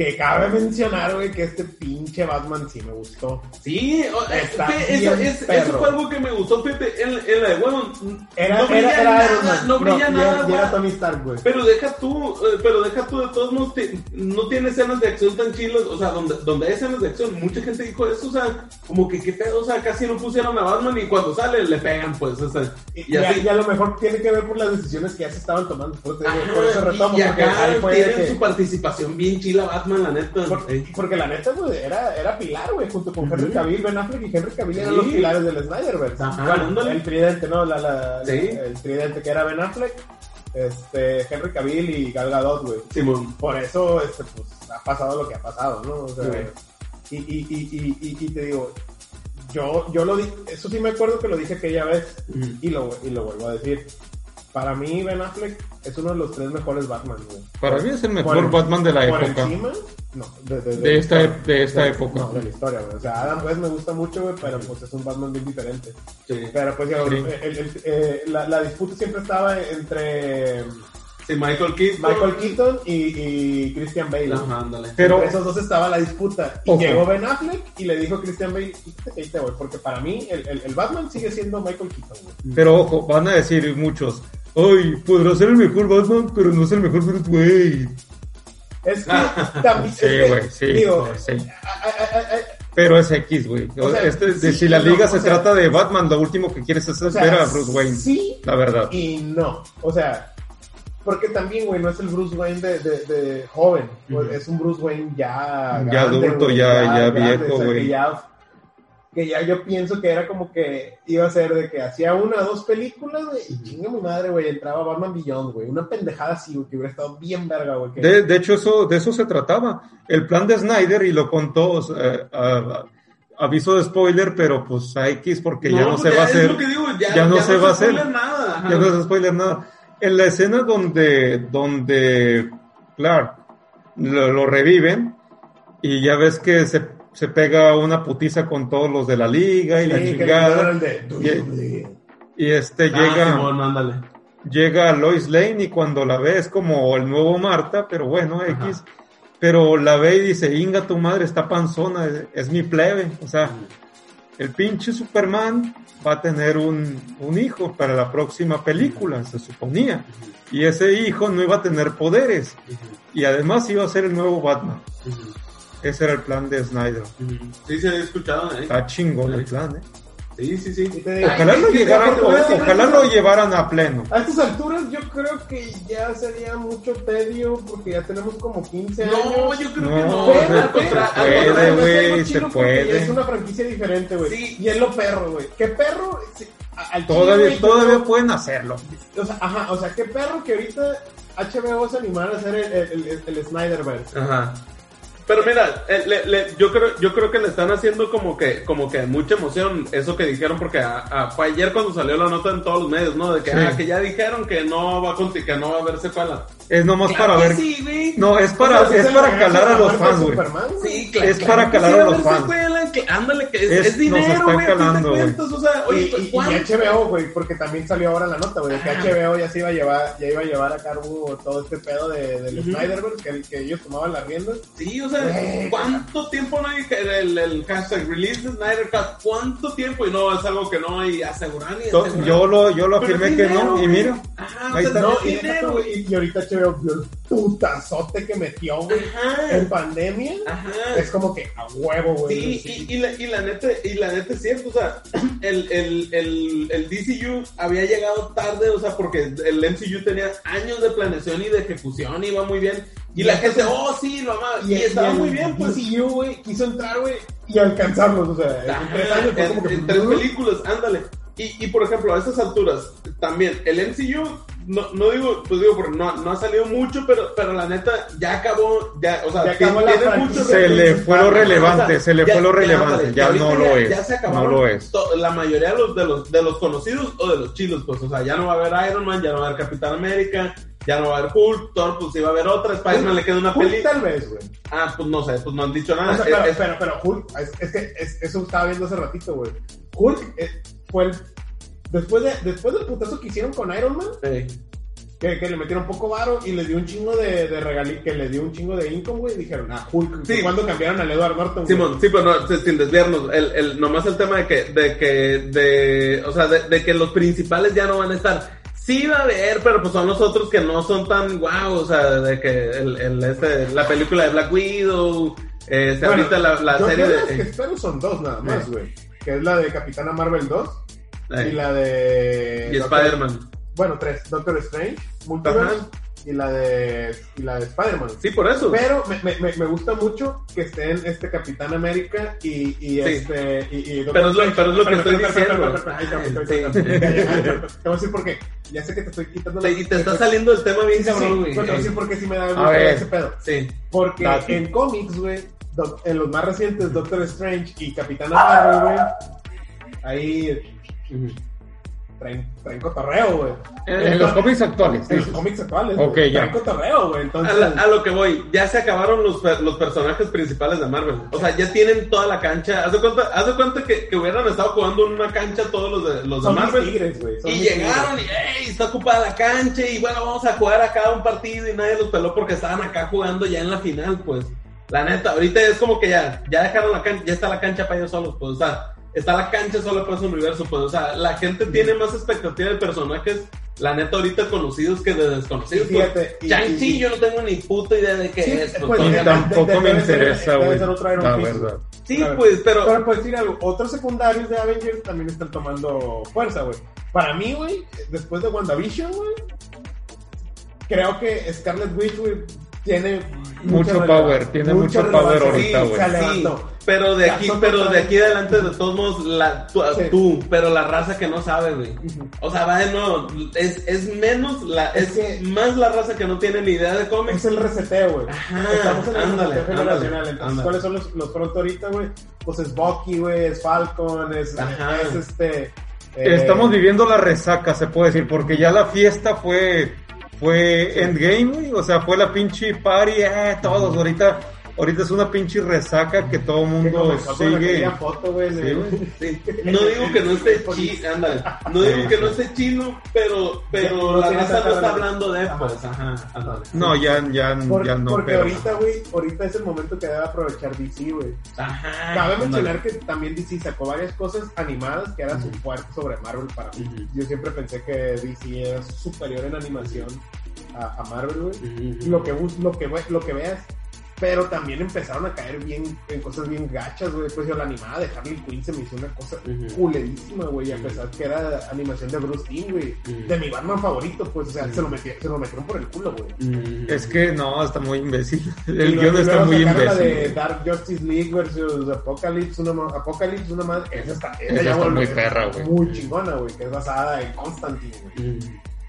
Speaker 4: Que cabe mencionar, güey, que este pinche Batman sí me gustó.
Speaker 3: Sí, o-
Speaker 4: Está
Speaker 3: fe-
Speaker 4: bien
Speaker 3: es- eso fue algo que me gustó, Pepe, en, en la de bueno,
Speaker 4: Era,
Speaker 3: no brilla
Speaker 4: era, era
Speaker 3: nada,
Speaker 4: Man.
Speaker 3: no brilla
Speaker 4: y
Speaker 3: nada,
Speaker 4: era- y
Speaker 3: güey.
Speaker 4: era Tony Stark, güey.
Speaker 3: Pero deja tú, eh, pero deja tú de todos modos, te- no tiene escenas de acción tan chilas, o sea, donde, donde hay escenas de acción, mucha gente dijo eso, o sea, como que qué pedo, o sea, casi no pusieron a Batman y cuando sale le pegan, pues, o sea,
Speaker 4: Y,
Speaker 3: y así.
Speaker 4: y a lo mejor tiene que ver por las decisiones que ya se estaban tomando. Por, digo,
Speaker 3: Ajá,
Speaker 4: por eso retomo,
Speaker 3: y, acá
Speaker 4: ahí
Speaker 3: tienen
Speaker 4: que-
Speaker 3: su participación bien chila Batman, la neta.
Speaker 4: por- porque la neta, güey, era, era pilar, güey, junto con Henry. Cavill, Ben Affleck y Henry Cavill eran
Speaker 3: Sí.
Speaker 4: los pilares del Snyderverse. Bueno, el tridente, ¿no? La, la,
Speaker 3: Sí.
Speaker 4: El tridente que era Ben Affleck, este, Henry Cavill y Gal Gadot, güey. Por eso este, pues, ha pasado lo que ha pasado, ¿no? O sea, y, y, y, y, y- y te digo, yo, yo lo di, eso sí me acuerdo que lo dije aquella vez y lo, y lo vuelvo a decir. Para mí, Ben Affleck es uno de los tres mejores Batman, güey.
Speaker 2: Para mí es el mejor
Speaker 4: Por
Speaker 2: Batman de la
Speaker 4: por
Speaker 2: época.
Speaker 4: encima, no, de, de-
Speaker 2: De esta, de esta época.
Speaker 4: No, de la historia, güey. O sea, Adam West me gusta mucho, güey, pero pues es un Batman bien diferente.
Speaker 3: Sí.
Speaker 4: Pero pues, ya,
Speaker 2: Sí.
Speaker 4: el- el- eh, la, la disputa siempre estaba entre
Speaker 3: Sí, Michael Keaton.
Speaker 4: Michael Keaton y, y Christian Bale.
Speaker 3: Ajá, ándale.
Speaker 2: Pero-
Speaker 4: Entre esos dos estaba la disputa. Y
Speaker 2: Ojo.
Speaker 4: llegó Ben Affleck y le dijo a Christian Bale, ahí te voy, porque para mí el, el- el Batman sigue siendo Michael Keaton, güey.
Speaker 2: Pero ojo, van a decir muchos, ay, podrá ser el mejor Batman, pero no es el mejor Bruce Wayne.
Speaker 4: Es que también...
Speaker 2: Sí, güey, sí,
Speaker 4: Digo,
Speaker 2: sí.
Speaker 4: a- a- a- a-
Speaker 2: Pero es X, güey.
Speaker 4: O sea,
Speaker 2: Este-
Speaker 4: sí,
Speaker 2: si la liga se
Speaker 4: sea-
Speaker 2: trata de Batman, lo último que quieres es
Speaker 4: o sea,
Speaker 2: ver a Bruce Wayne.
Speaker 4: Sí
Speaker 2: La verdad.
Speaker 4: y no. O sea, porque también, güey, no es el Bruce Wayne de, de, de joven. Es un Bruce Wayne ya...
Speaker 2: Ya adulto, ya- ya
Speaker 4: grande,
Speaker 2: viejo,
Speaker 4: o sea,
Speaker 2: güey.
Speaker 4: Ya, que ya yo pienso que era como que iba a ser de que hacía una o dos películas, güey, y chinga mi madre, güey, entraba Batman Beyond, güey. Una pendejada así, güey, que hubiera estado bien verga, güey. que-
Speaker 2: De, de hecho, eso, de eso se trataba. El plan de Snyder, y lo contó, o sea, a- a- aviso de spoiler, pero pues a X porque ya no,
Speaker 3: pues
Speaker 2: se va a hacer.
Speaker 3: lo que digo, ya,
Speaker 2: ya no se va a hacer.
Speaker 3: spoiler Nada.
Speaker 2: Ya no es spoiler nada. En la escena donde, donde Clark lo, lo reviven y ya ves que se, se pega una putiza con todos los de la liga y la
Speaker 4: Sí,
Speaker 2: chingada.
Speaker 4: dieron de, "Do
Speaker 2: Y-
Speaker 4: you believe?"
Speaker 2: Y este
Speaker 3: Ah,
Speaker 2: llega,
Speaker 3: Simón, ándale.
Speaker 2: llega Lois Lane y cuando la ve es como el nuevo Marta, pero bueno, X. Pero la ve y dice, Inga, tu madre está panzona, es, es mi plebe. O sea, el pinche Superman va a tener un, un hijo para la próxima película, se suponía. Y ese hijo no iba a tener poderes. Y además iba a ser el nuevo Batman. Ese era el plan de Snyder.
Speaker 3: Sí, se había escuchado, ¿eh?
Speaker 2: Está chingón el plan, ¿eh?
Speaker 3: Sí, sí, sí.
Speaker 2: Ojalá lo, llegaran, ojalá lo llevaran a pleno.
Speaker 4: A estas alturas yo creo que ya sería mucho tedio porque ya tenemos como 15 años.
Speaker 3: No, yo creo que
Speaker 2: No,
Speaker 3: no.
Speaker 4: Pero,
Speaker 2: se puede, güey, se puede.
Speaker 4: Es una franquicia diferente, güey.
Speaker 3: Sí.
Speaker 4: Y es lo perro, güey. ¿Qué perro? Sí, al
Speaker 2: Todavía, todavía
Speaker 4: yo-
Speaker 2: pueden hacerlo.
Speaker 4: O sea, ajá, o sea, qué perro que ahorita HBO se animara a hacer el, el, el, el Snyderverse.
Speaker 3: Ajá. Pero mira, eh, le- le- yo creo yo creo que le están haciendo como que como que mucha emoción eso que dijeron porque a- a- fue ayer cuando salió la nota en todos los medios, ¿no? De que,
Speaker 2: Sí.
Speaker 3: ah, que ya dijeron que no va a que no va a haber secuela.
Speaker 2: Es nomás
Speaker 3: Claro
Speaker 2: para ver.
Speaker 3: Sí, güey.
Speaker 2: No, es para,
Speaker 4: O sea,
Speaker 2: es
Speaker 4: el
Speaker 2: para calar a los fans, güey.
Speaker 3: Sí, claro.
Speaker 2: Es
Speaker 3: claro
Speaker 2: para calar a los fans.
Speaker 3: secuela, que- ándale, que es,
Speaker 2: Es-
Speaker 3: es dinero,
Speaker 2: nos están
Speaker 3: güey.
Speaker 2: calando,
Speaker 3: cuentas, O sea, oye,
Speaker 4: Y, y- y. HBO, güey, porque también salió ahora la nota, güey, que HBO ya se iba a llevar, ya iba a llevar a cargo todo este pedo de, del
Speaker 3: Ujú.
Speaker 4: Snyderverse, que, que ellos tomaban las riendas.
Speaker 3: Sí, o sea,
Speaker 4: Güey.
Speaker 3: ¿cuánto tiempo no hay que- el, el hashtag release de Snyder Cut? ¿Cuánto tiempo? Y no, es algo que no hay asegurar ni
Speaker 2: Yo-
Speaker 3: asegurar.
Speaker 2: Yo lo, yo lo afirmé que no, y mira.
Speaker 3: Ajá,
Speaker 2: Ahí
Speaker 3: o sea,
Speaker 2: está.
Speaker 4: y ahorita HBO vio el putazote que metió, güey, en pandemia.
Speaker 3: Ajá.
Speaker 4: Es como que a huevo, güey.
Speaker 3: Sí, y, y, la, y la neta, y la neta es cierto, o sea, el, el, el, el DCU había llegado tarde, o sea, porque el MCU tenía años de planeación y de ejecución, iba muy bien, y,
Speaker 4: Y
Speaker 3: la gente, oh, sí, lo amaba, y, estaba muy bien, pues.
Speaker 4: DCU, güey, quiso entrar, güey, y alcanzarlos, o sea, en
Speaker 3: Ajá,
Speaker 4: tres años fue
Speaker 3: en,
Speaker 4: como que...
Speaker 3: en tres películas, ándale. Y, y por ejemplo, a estas alturas, también, el MCU, no, no digo, pues digo, porque no, no ha salido mucho, pero, pero la neta, ya acabó, ya, o sea,
Speaker 4: Ya acabó la
Speaker 3: tiene mucho
Speaker 2: Se le fue lo relevante, se le fue lo relevante, ya no lo es,
Speaker 3: Ya se
Speaker 2: no
Speaker 3: acabaron
Speaker 2: lo es.
Speaker 3: to- la mayoría de los, de los de los conocidos o de los chilos, pues, o sea, ya no va a haber Iron Man, ya no va a haber Capitán América, ya no va a haber Hulk, Thor, pues sí va a haber otra, Spider-Man le queda una peli.
Speaker 4: tal vez, güey.
Speaker 3: Ah, pues no sé, pues no han dicho nada.
Speaker 4: O sea,
Speaker 3: Es-
Speaker 4: pero,
Speaker 3: es-
Speaker 4: pero, pero Hulk, es, es que es- eso estaba viendo hace ratito, güey. Hulk eh, fue el... Después, de, después del putazo que hicieron con Iron Man,
Speaker 3: sí.
Speaker 4: que, que le metieron poco varo y le dio un chingo de, de regalí, que le dio un chingo de income, güey, dijeron, ah, Hulk,
Speaker 3: Sí.
Speaker 4: cuando cambiaron al Edward Norton, güey.
Speaker 3: Simón, sí, pero no, sí, sin desviarnos, el, el, nomás el tema de que, de que, de, o sea, de, de que los principales ya no van a estar. Sí va a haber, pero pues son los otros que no son tan guau, o sea, de que el, el, este, la película de Black Widow, este,
Speaker 4: Bueno,
Speaker 3: ahorita la, la serie
Speaker 4: las que
Speaker 3: de...
Speaker 4: espero son dos nada más,
Speaker 3: Eh.
Speaker 4: Que es la de Capitana Marvel 2
Speaker 3: eh,
Speaker 4: y la de...
Speaker 3: y Spider-Man.
Speaker 4: Bueno, tres. Doctor Strange, Multiverse
Speaker 3: Ajá.
Speaker 4: y la de, y la de Spider-Man.
Speaker 3: Sí, por eso.
Speaker 4: Pero me, me, me, gusta mucho que estén este Capitán América y, y este. Y, y
Speaker 3: Pero es lo- pero es lo que estoy diciendo. Sí.
Speaker 4: Te voy a decir por qué. Ya sé que te estoy quitando
Speaker 3: Te- y te está saliendo el tema bien
Speaker 4: Sí, sí,
Speaker 3: cabrón,
Speaker 4: sí,
Speaker 3: güey.
Speaker 4: te voy a decir por qué sí me da ese pedo.
Speaker 3: Sí.
Speaker 4: Porque en cómics, güey, en los más recientes, Doctor Strange y Capitana Marvel, güey, ahí traen, traen cotorreo, güey.
Speaker 2: En, en los cómics actuales.
Speaker 4: En los cómics actuales,
Speaker 2: Ok, ya.
Speaker 4: traen cotorreo, güey.
Speaker 3: A,
Speaker 4: Entonces,
Speaker 3: la- a lo que voy, ya se acabaron los, los personajes principales de Marvel. O sea, ya tienen toda la cancha. Haz de cuenta, haz de cuenta que, que hubieran estado jugando en una cancha todos los de, los de
Speaker 4: son mis
Speaker 3: Marvel.
Speaker 4: tigres, son
Speaker 3: Y
Speaker 4: mis
Speaker 3: llegaron y, ¡ey! Está ocupada la cancha y bueno, vamos a jugar acá un partido y nadie los peló porque estaban acá jugando ya en la final, pues. La neta, ahorita es como que ya, ya dejaron la cancha, ya está la cancha para ellos solos, pues, o sea, está la cancha solo para su universo, pues, o sea, la gente tiene más expectativa de personajes, la neta, ahorita conocidos que de desconocidos.
Speaker 4: Y fíjate,
Speaker 3: pues.
Speaker 4: y-
Speaker 3: Shang-Chi
Speaker 4: y-
Speaker 3: yo no tengo ni puta idea de qué
Speaker 4: Sí,
Speaker 3: es, pues,
Speaker 4: pues,
Speaker 2: Y
Speaker 4: de-
Speaker 3: no.
Speaker 2: tampoco
Speaker 4: de-
Speaker 2: me interesa, güey. La verdad.
Speaker 3: Sí, pues, pero...
Speaker 4: Pero pues decir algo, otros secundarios de Avengers también están tomando fuerza, güey. Para mí, güey, después de WandaVision, güey, creo que Scarlet Witch, güey, tiene
Speaker 2: Mucho power, tiene
Speaker 4: mucha
Speaker 2: mucho power ahorita, güey.
Speaker 3: Sí, pero de aquí, pero de aquí adelante, de todos modos, la, tú,
Speaker 4: Sí.
Speaker 3: tú, pero la raza que no sabe, güey. O sea, va de nuevo, es, es menos, la,
Speaker 4: Es
Speaker 3: es,
Speaker 4: que-
Speaker 3: más la raza que no tiene ni idea de
Speaker 4: Es
Speaker 3: cómics.
Speaker 4: el reseteo, güey.
Speaker 3: Ajá,
Speaker 4: Estamos en el
Speaker 3: ándale,
Speaker 4: reseteo generacional.
Speaker 3: ándale,
Speaker 4: Entonces,
Speaker 3: ándale.
Speaker 4: ¿cuáles son los, los pronto ahorita, güey? Pues es Bucky, güey, es Falcon, es,
Speaker 3: Ajá.
Speaker 4: es este... eh,
Speaker 2: Estamos viviendo la resaca, se puede decir, porque ya la fiesta fue fue Endgame, güey, o sea, fue la pinche party, eh, todos ahorita. Ahorita es una pinche resaca que todo el mundo sigue.
Speaker 4: aquella foto, güey, de-
Speaker 2: Sí, güey.
Speaker 3: Sí. No digo que no esté chino, ándale. No digo que no esté chino, pero, pero
Speaker 4: No
Speaker 3: la raza no está hablando de pues, ajá, ándale.
Speaker 2: No, ya, ya,
Speaker 4: Por-
Speaker 2: ya no.
Speaker 4: porque
Speaker 2: pero-
Speaker 4: ahorita, güey, ahorita es el momento que debe aprovechar DC, güey.
Speaker 3: Ajá.
Speaker 4: Cabe mencionar que también DC sacó varias cosas animadas que era su fuerte sobre Marvel para mí. Yo siempre pensé que DC era superior en animación a, a Marvel, güey. Lo que, bus- lo, que, lo que veas. Pero también empezaron a caer bien en cosas bien gachas, güey. Pues yo la animada de Harley Quinn se me hizo una cosa
Speaker 3: Ujú.
Speaker 4: culerísima, güey. A pesar que era animación de Bruce Timm, güey. De mi Batman favorito, pues, o sea, se, lo metí- se lo metieron por el culo, güey.
Speaker 2: Es que no, está muy imbécil. El
Speaker 4: guion
Speaker 2: está muy
Speaker 4: sacaron la
Speaker 2: imbécil.
Speaker 4: de Dark Justice League versus Apocalypse, una, Apocalypse, una más. Esa está, esa
Speaker 2: Esa
Speaker 4: ya
Speaker 2: está muy perra, güey.
Speaker 4: Muy chingona, güey, que es basada en Constantine, güey.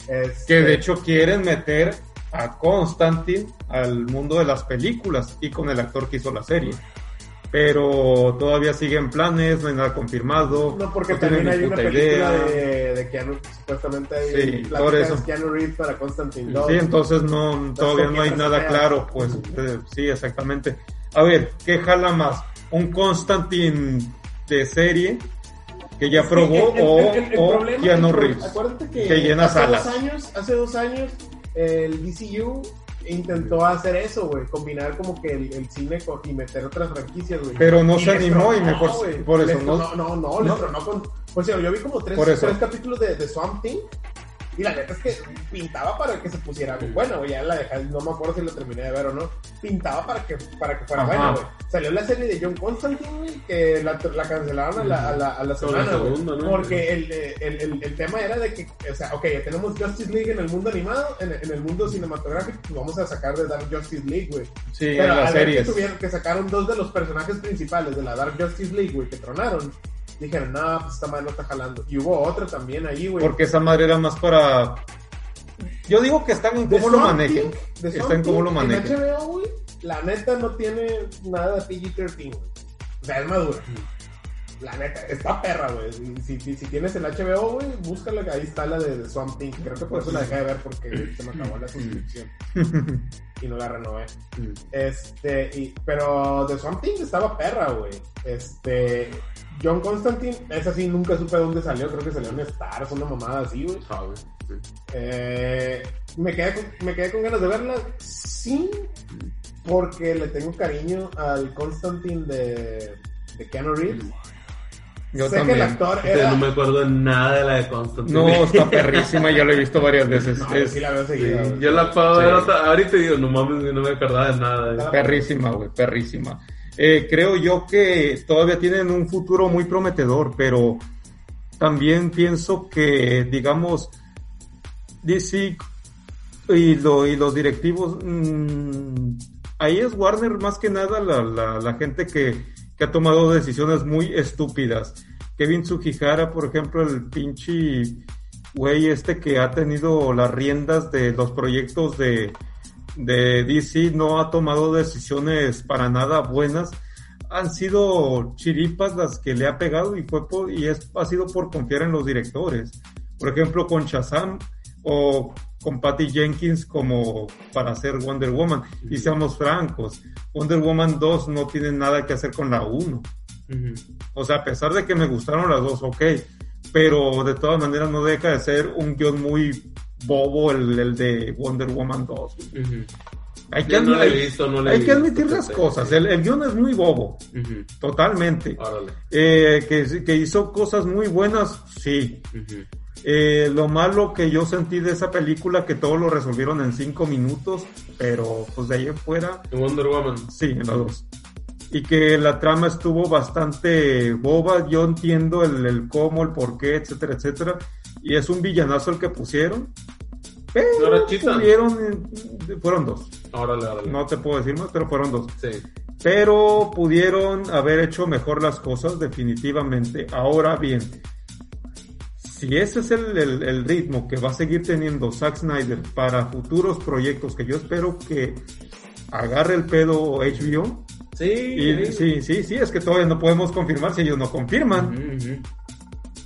Speaker 4: Este,
Speaker 2: Que de hecho quieren meter a Constantine al mundo de las películas y con el actor que hizo la serie. Pero todavía siguen planes, no hay nada confirmado.
Speaker 4: No, porque también
Speaker 2: ni
Speaker 4: hay una película de, de Keanu, supuestamente hay
Speaker 2: Sí, por eso.
Speaker 4: de Keanu Reeves para Constantine 2.
Speaker 2: Sí, entonces no, todavía no hay
Speaker 4: ¿con qué
Speaker 2: nada claro, pues eh, sí, exactamente. A ver, ¿qué jala más? ¿Un Constantine de serie que ya probó
Speaker 4: el-
Speaker 2: o,
Speaker 4: el- el
Speaker 2: o Keanu Reeves?
Speaker 4: Acuérdate que,
Speaker 2: que llena
Speaker 4: hace
Speaker 2: salas.
Speaker 4: dos años, hace dos años, el DCU intentó hacer eso, güey, combinar como que el, el cine con- y meter otras franquicias, güey.
Speaker 2: Pero no
Speaker 4: Y
Speaker 2: se animó y mejor
Speaker 4: güey.
Speaker 2: por eso
Speaker 4: Les
Speaker 2: no-
Speaker 4: tronó- no, no, les
Speaker 2: no.
Speaker 4: tronó con, pues sí, yo vi como tres,
Speaker 2: Por
Speaker 4: tres capítulos de, de Swamp Thing y la neta es que pintaba para que se pusiera bueno, güey, ya la dejé, no me acuerdo si lo terminé de ver o no, pintaba para que, para que fuera
Speaker 2: Ajá.
Speaker 4: bueno, güey. Salió la serie de John Constantine, güey, que la, la cancelaron a la, a la, a la semana, güey.
Speaker 3: ¿no?
Speaker 4: Porque el, eh, el, el, el tema era de que, o sea, ok, ya tenemos Justice League en el mundo animado, en, en el mundo cinematográfico, pues vamos a sacar de Dark Justice League, güey.
Speaker 2: Sí, en
Speaker 4: Pero
Speaker 2: las
Speaker 4: al ver que,
Speaker 2: series.
Speaker 4: tuvieron, que sacaron dos de los personajes principales de la Dark Justice League, güey, que tronaron, dijeron, no, pues esta madre no está jalando. Y hubo otra también ahí, güey.
Speaker 2: Porque esa madre era más para... Yo digo que están en cómo lo manejen. Está en cómo lo manejen.
Speaker 4: En HBO, güey, la neta no tiene nada de PG-13, güey. O sea, es madura. La neta, está perra, güey. Si, si, si tienes el HBO, güey, búscala, ahí está la de, de Swamp Thing. Creo que por eso la dejé de ver porque se me acabó la suscripción (laughs) y no la renové. Este, y, pero The Swamp Thing estaba perra, güey. Este, John Constantine, esa sí nunca supe dónde salió, creo que salió en Stars, una mamada así, güey.
Speaker 3: Ah, güey, sí.
Speaker 4: Eh, me, quedé con, me quedé con ganas de verla, sí, porque le tengo cariño al Constantine de, de Keanu Reeves.
Speaker 2: Yo
Speaker 4: sé que el
Speaker 2: también.
Speaker 4: actor era...
Speaker 3: no me acuerdo de nada de la de Constantine.
Speaker 2: No, (laughs) está perrísima, ya lo he visto varias veces.
Speaker 4: No,
Speaker 2: es
Speaker 4: sí la veo seguida,
Speaker 3: yo la puedo
Speaker 2: Sí.
Speaker 3: ver ahorita y digo, no mames, no me acordaba de nada.
Speaker 2: Perrísima, güey, perrísima. Eh, creo yo que todavía tienen un futuro muy prometedor, pero también pienso que, digamos, DC y, lo- y los directivos, mm, ahí es Warner más que nada la, la- gente que, que ha tomado decisiones muy estúpidas. Kevin Tsujihara, por ejemplo, el pinche güey este que ha tenido las riendas de los proyectos de, de DC, no ha tomado decisiones para nada buenas. Han sido chiripas las que le ha pegado y fue por, y es, ha sido por confiar en los directores. Por ejemplo, con Shazam o con Patty Jenkins como para hacer Wonder Woman. Y seamos francos, Wonder Woman 2 no tiene nada que hacer con la 1.
Speaker 3: Ujú.
Speaker 2: O sea, a pesar de que me gustaron las dos, ok, pero de todas maneras no deja de ser un guion muy bobo el, el de Wonder Woman 2.
Speaker 3: Ujú.
Speaker 2: Hay que,
Speaker 3: Yo no
Speaker 2: admi-
Speaker 3: la he visto, no la he
Speaker 2: hay que admitir las cosas, el, el guion es muy bobo,
Speaker 3: Ujú.
Speaker 2: totalmente. Eh, que, que hizo cosas muy buenas, sí. Eh, lo malo que yo sentí de esa película, que todo lo resolvieron en cinco minutos, pero pues de ahí en fuera,
Speaker 3: Y Wonder Woman.
Speaker 2: Sí, en las dos. Y que la trama estuvo bastante boba. Yo entiendo el, el cómo, el por qué, etcétera, etcétera. Y es un villanazo el que pusieron.
Speaker 3: ¿No
Speaker 2: Pero pudieron, fueron dos.
Speaker 3: Órale, órale.
Speaker 2: No te puedo decir más, pero fueron dos.
Speaker 3: Sí.
Speaker 2: Pero pudieron haber hecho mejor las cosas, definitivamente. Ahora bien, si ese es el, el- el ritmo que va a seguir teniendo Zack Snyder para futuros proyectos, que yo espero que agarre el pedo HBO,
Speaker 3: Sí.
Speaker 2: y sí, sí, sí, es que todavía no podemos confirmar si ellos no confirman.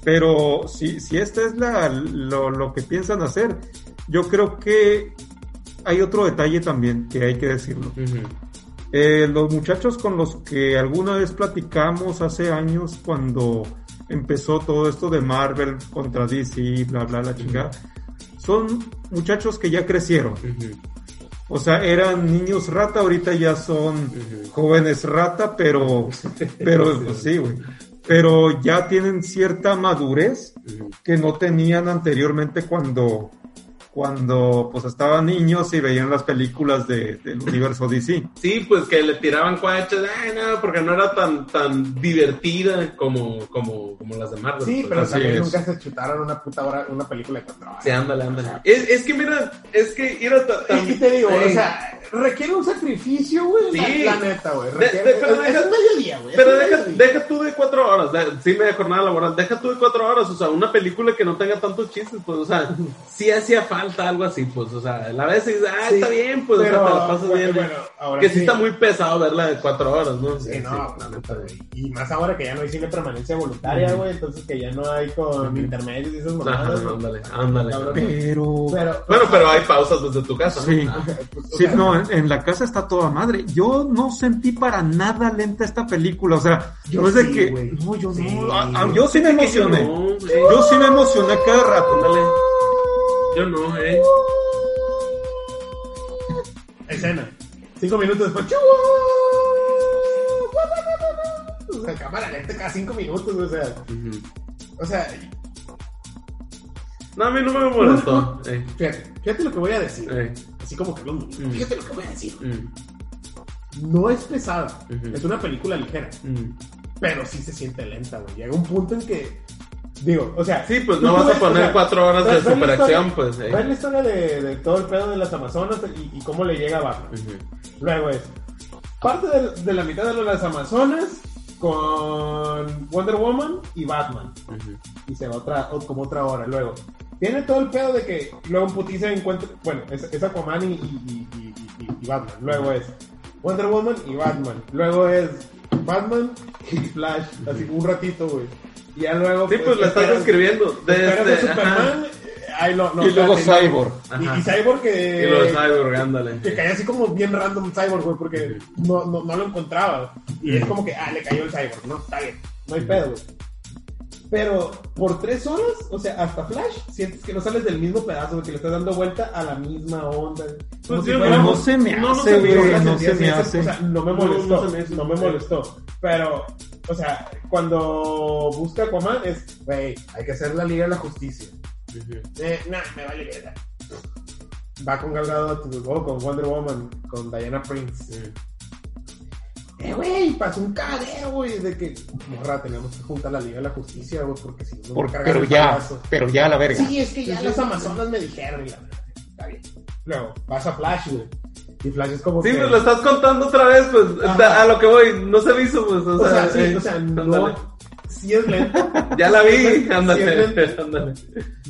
Speaker 2: Pero si, si esta es la, lo, lo que piensan hacer, yo creo que hay otro detalle también que hay que decirlo. Eh, los muchachos con los que alguna vez platicamos hace años cuando empezó todo esto de Marvel contra DC, bla, bla, la chingada, son muchachos que ya crecieron. O sea, eran niños rata, ahorita ya son jóvenes rata, pero, (laughs) pero pues, sí, güey. Pero ya tienen cierta madurez que no tenían anteriormente cuando, cuando pues estaban niños y veían las películas de, del universo DC.
Speaker 3: Sí, pues que le tiraban cuachas, ay no, porque no era tan tan divertida como, como, como las de Marvel.
Speaker 4: Sí,
Speaker 3: pues.
Speaker 4: pero
Speaker 2: así
Speaker 4: también
Speaker 2: es.
Speaker 4: nunca se chutaron una puta hora, una película de cuatro horas.
Speaker 3: Sí, ándale, ándale. Es, es que mira, es que era ta- tan...
Speaker 4: Y te digo, o sea, requiere un sacrificio, güey.
Speaker 3: Sí.
Speaker 4: La, la neta, güey.
Speaker 3: De-
Speaker 4: Requiere-
Speaker 3: de- pero
Speaker 4: es,
Speaker 3: deja-
Speaker 4: es mediodía, güey.
Speaker 3: Pero deja, deja tú de cuatro horas, de- sí media jornada laboral, deja tú de cuatro horas, o sea, una película que no tenga tantos chistes, pues, o sea, sí hacía falta algo así, pues, o sea, la vez dices, ah,
Speaker 4: Sí,
Speaker 3: está bien, pues,
Speaker 4: pero,
Speaker 3: o sea, te la pasas
Speaker 4: bueno,
Speaker 3: bien.
Speaker 4: bueno, ahora
Speaker 3: que sí,
Speaker 4: sí.
Speaker 3: está muy pesado verla de cuatro horas, ¿no?
Speaker 4: Sí, no,
Speaker 3: la
Speaker 4: la
Speaker 3: neta,
Speaker 4: neta, güey. Y más ahora que ya no hay cine permanencia voluntaria, güey. Entonces que ya no hay con intermedios y esas
Speaker 3: Ajá,
Speaker 4: mamadas,
Speaker 3: ándale, ándale.
Speaker 2: Pero...
Speaker 4: Pero,
Speaker 3: Bueno, pero hay pausas desde tu casa, ¿no? (laughs)
Speaker 2: Sí. Sí,
Speaker 4: sea,
Speaker 2: no, en, en la casa está toda madre. Yo no sentí para nada lenta esta película. O sea,
Speaker 4: Yo
Speaker 2: no es de
Speaker 4: sí,
Speaker 2: que. No, yo
Speaker 4: Sí.
Speaker 2: no. Ah, ah, yo sí me
Speaker 3: yo
Speaker 2: emocioné.
Speaker 3: no.
Speaker 2: Yo sí me emocioné cada rato.
Speaker 3: Ándale. Yo no, eh.
Speaker 4: Escena. Cinco minutos después. ¡chu! O sea, cámara lenta cada cinco minutos, o sea. O sea,
Speaker 3: No, a mí no me molestó. Eh,
Speaker 4: fíjate, fíjate lo que voy a decir.
Speaker 3: eh,
Speaker 4: Así como que hablando.
Speaker 3: Mm.
Speaker 4: Fíjate lo que voy a decir.
Speaker 3: mm,
Speaker 4: No es pesada.
Speaker 3: Ujú.
Speaker 4: Es una película ligera.
Speaker 3: mm.
Speaker 4: Pero sí se siente lenta, güey. Llega un punto en que. Digo, o sea.
Speaker 3: Sí, pues no vas a poner
Speaker 4: o sea,
Speaker 3: cuatro horas de superacción, pues. eh.
Speaker 4: ves la historia de, de todo el pedo de las Amazonas y, y cómo le llega a Batman.
Speaker 3: Ujú.
Speaker 4: Luego es parte de, de la mitad de las Amazonas con Wonder Woman y Batman.
Speaker 3: Ujú.
Speaker 4: Y se va otra, como otra hora. Luego, tiene todo el pedo de que luego un putiza encuentra. Bueno, es, es Aquaman y, y, y- y- y- y Batman. Luego es Wonder Woman y Batman. Luego es Batman y Flash. Así un ratito, güey. Y ya luego.
Speaker 3: Sí, pues la estás
Speaker 4: de
Speaker 3: Desde,
Speaker 4: Superman. eh, Ahí lo, no,
Speaker 2: Y luego Cyborg.
Speaker 4: Y, Cyborg que.
Speaker 3: Y lo de Cyborg, ándale.
Speaker 4: Que caía así como bien random Cyborg, güey, porque no, no, no lo encontraba. Y es como que, ah, le cayó el Cyborg, ¿no? Está bien, no hay pedo, güey. Pero por tres horas, o sea, hasta Flash, sientes que no sales del mismo pedazo, que le estás dando vuelta a la misma onda.
Speaker 3: Pues
Speaker 2: no se me
Speaker 3: no,
Speaker 2: hace, güey. No se me hace.
Speaker 4: O sea, no me molestó,
Speaker 3: no me
Speaker 4: molestó. Pero, o sea, cuando busca a Aquaman es, güey, hay que hacer la Liga de la Justicia. Eh, nah, me vale verga. Va con Gal Gadot, o con Wonder Woman, con Diana Prince. Eh, güey, pasó un cagadero, güey, de que, morra, tenemos que juntar la Liga de la Justicia, güey, porque si no,
Speaker 2: Por-
Speaker 4: cargar
Speaker 2: pero ya,
Speaker 4: palazo.
Speaker 2: pero ya la verga.
Speaker 4: Sí, es que ya las Amazonas me dijeron, y la verdad, está bien. Luego, vas a Flash, güey. Y Flash es como
Speaker 3: Sí,
Speaker 4: que...
Speaker 3: pues lo estás contando otra vez, pues
Speaker 4: Ajá.
Speaker 3: a lo que voy, no se me hizo, pues, o,
Speaker 4: O sea, sí,
Speaker 3: eh,
Speaker 4: o sea,
Speaker 3: ándale.
Speaker 4: no... Sí es lento, (laughs)
Speaker 3: Ya la vi, ándale,
Speaker 4: sí,
Speaker 3: ándale.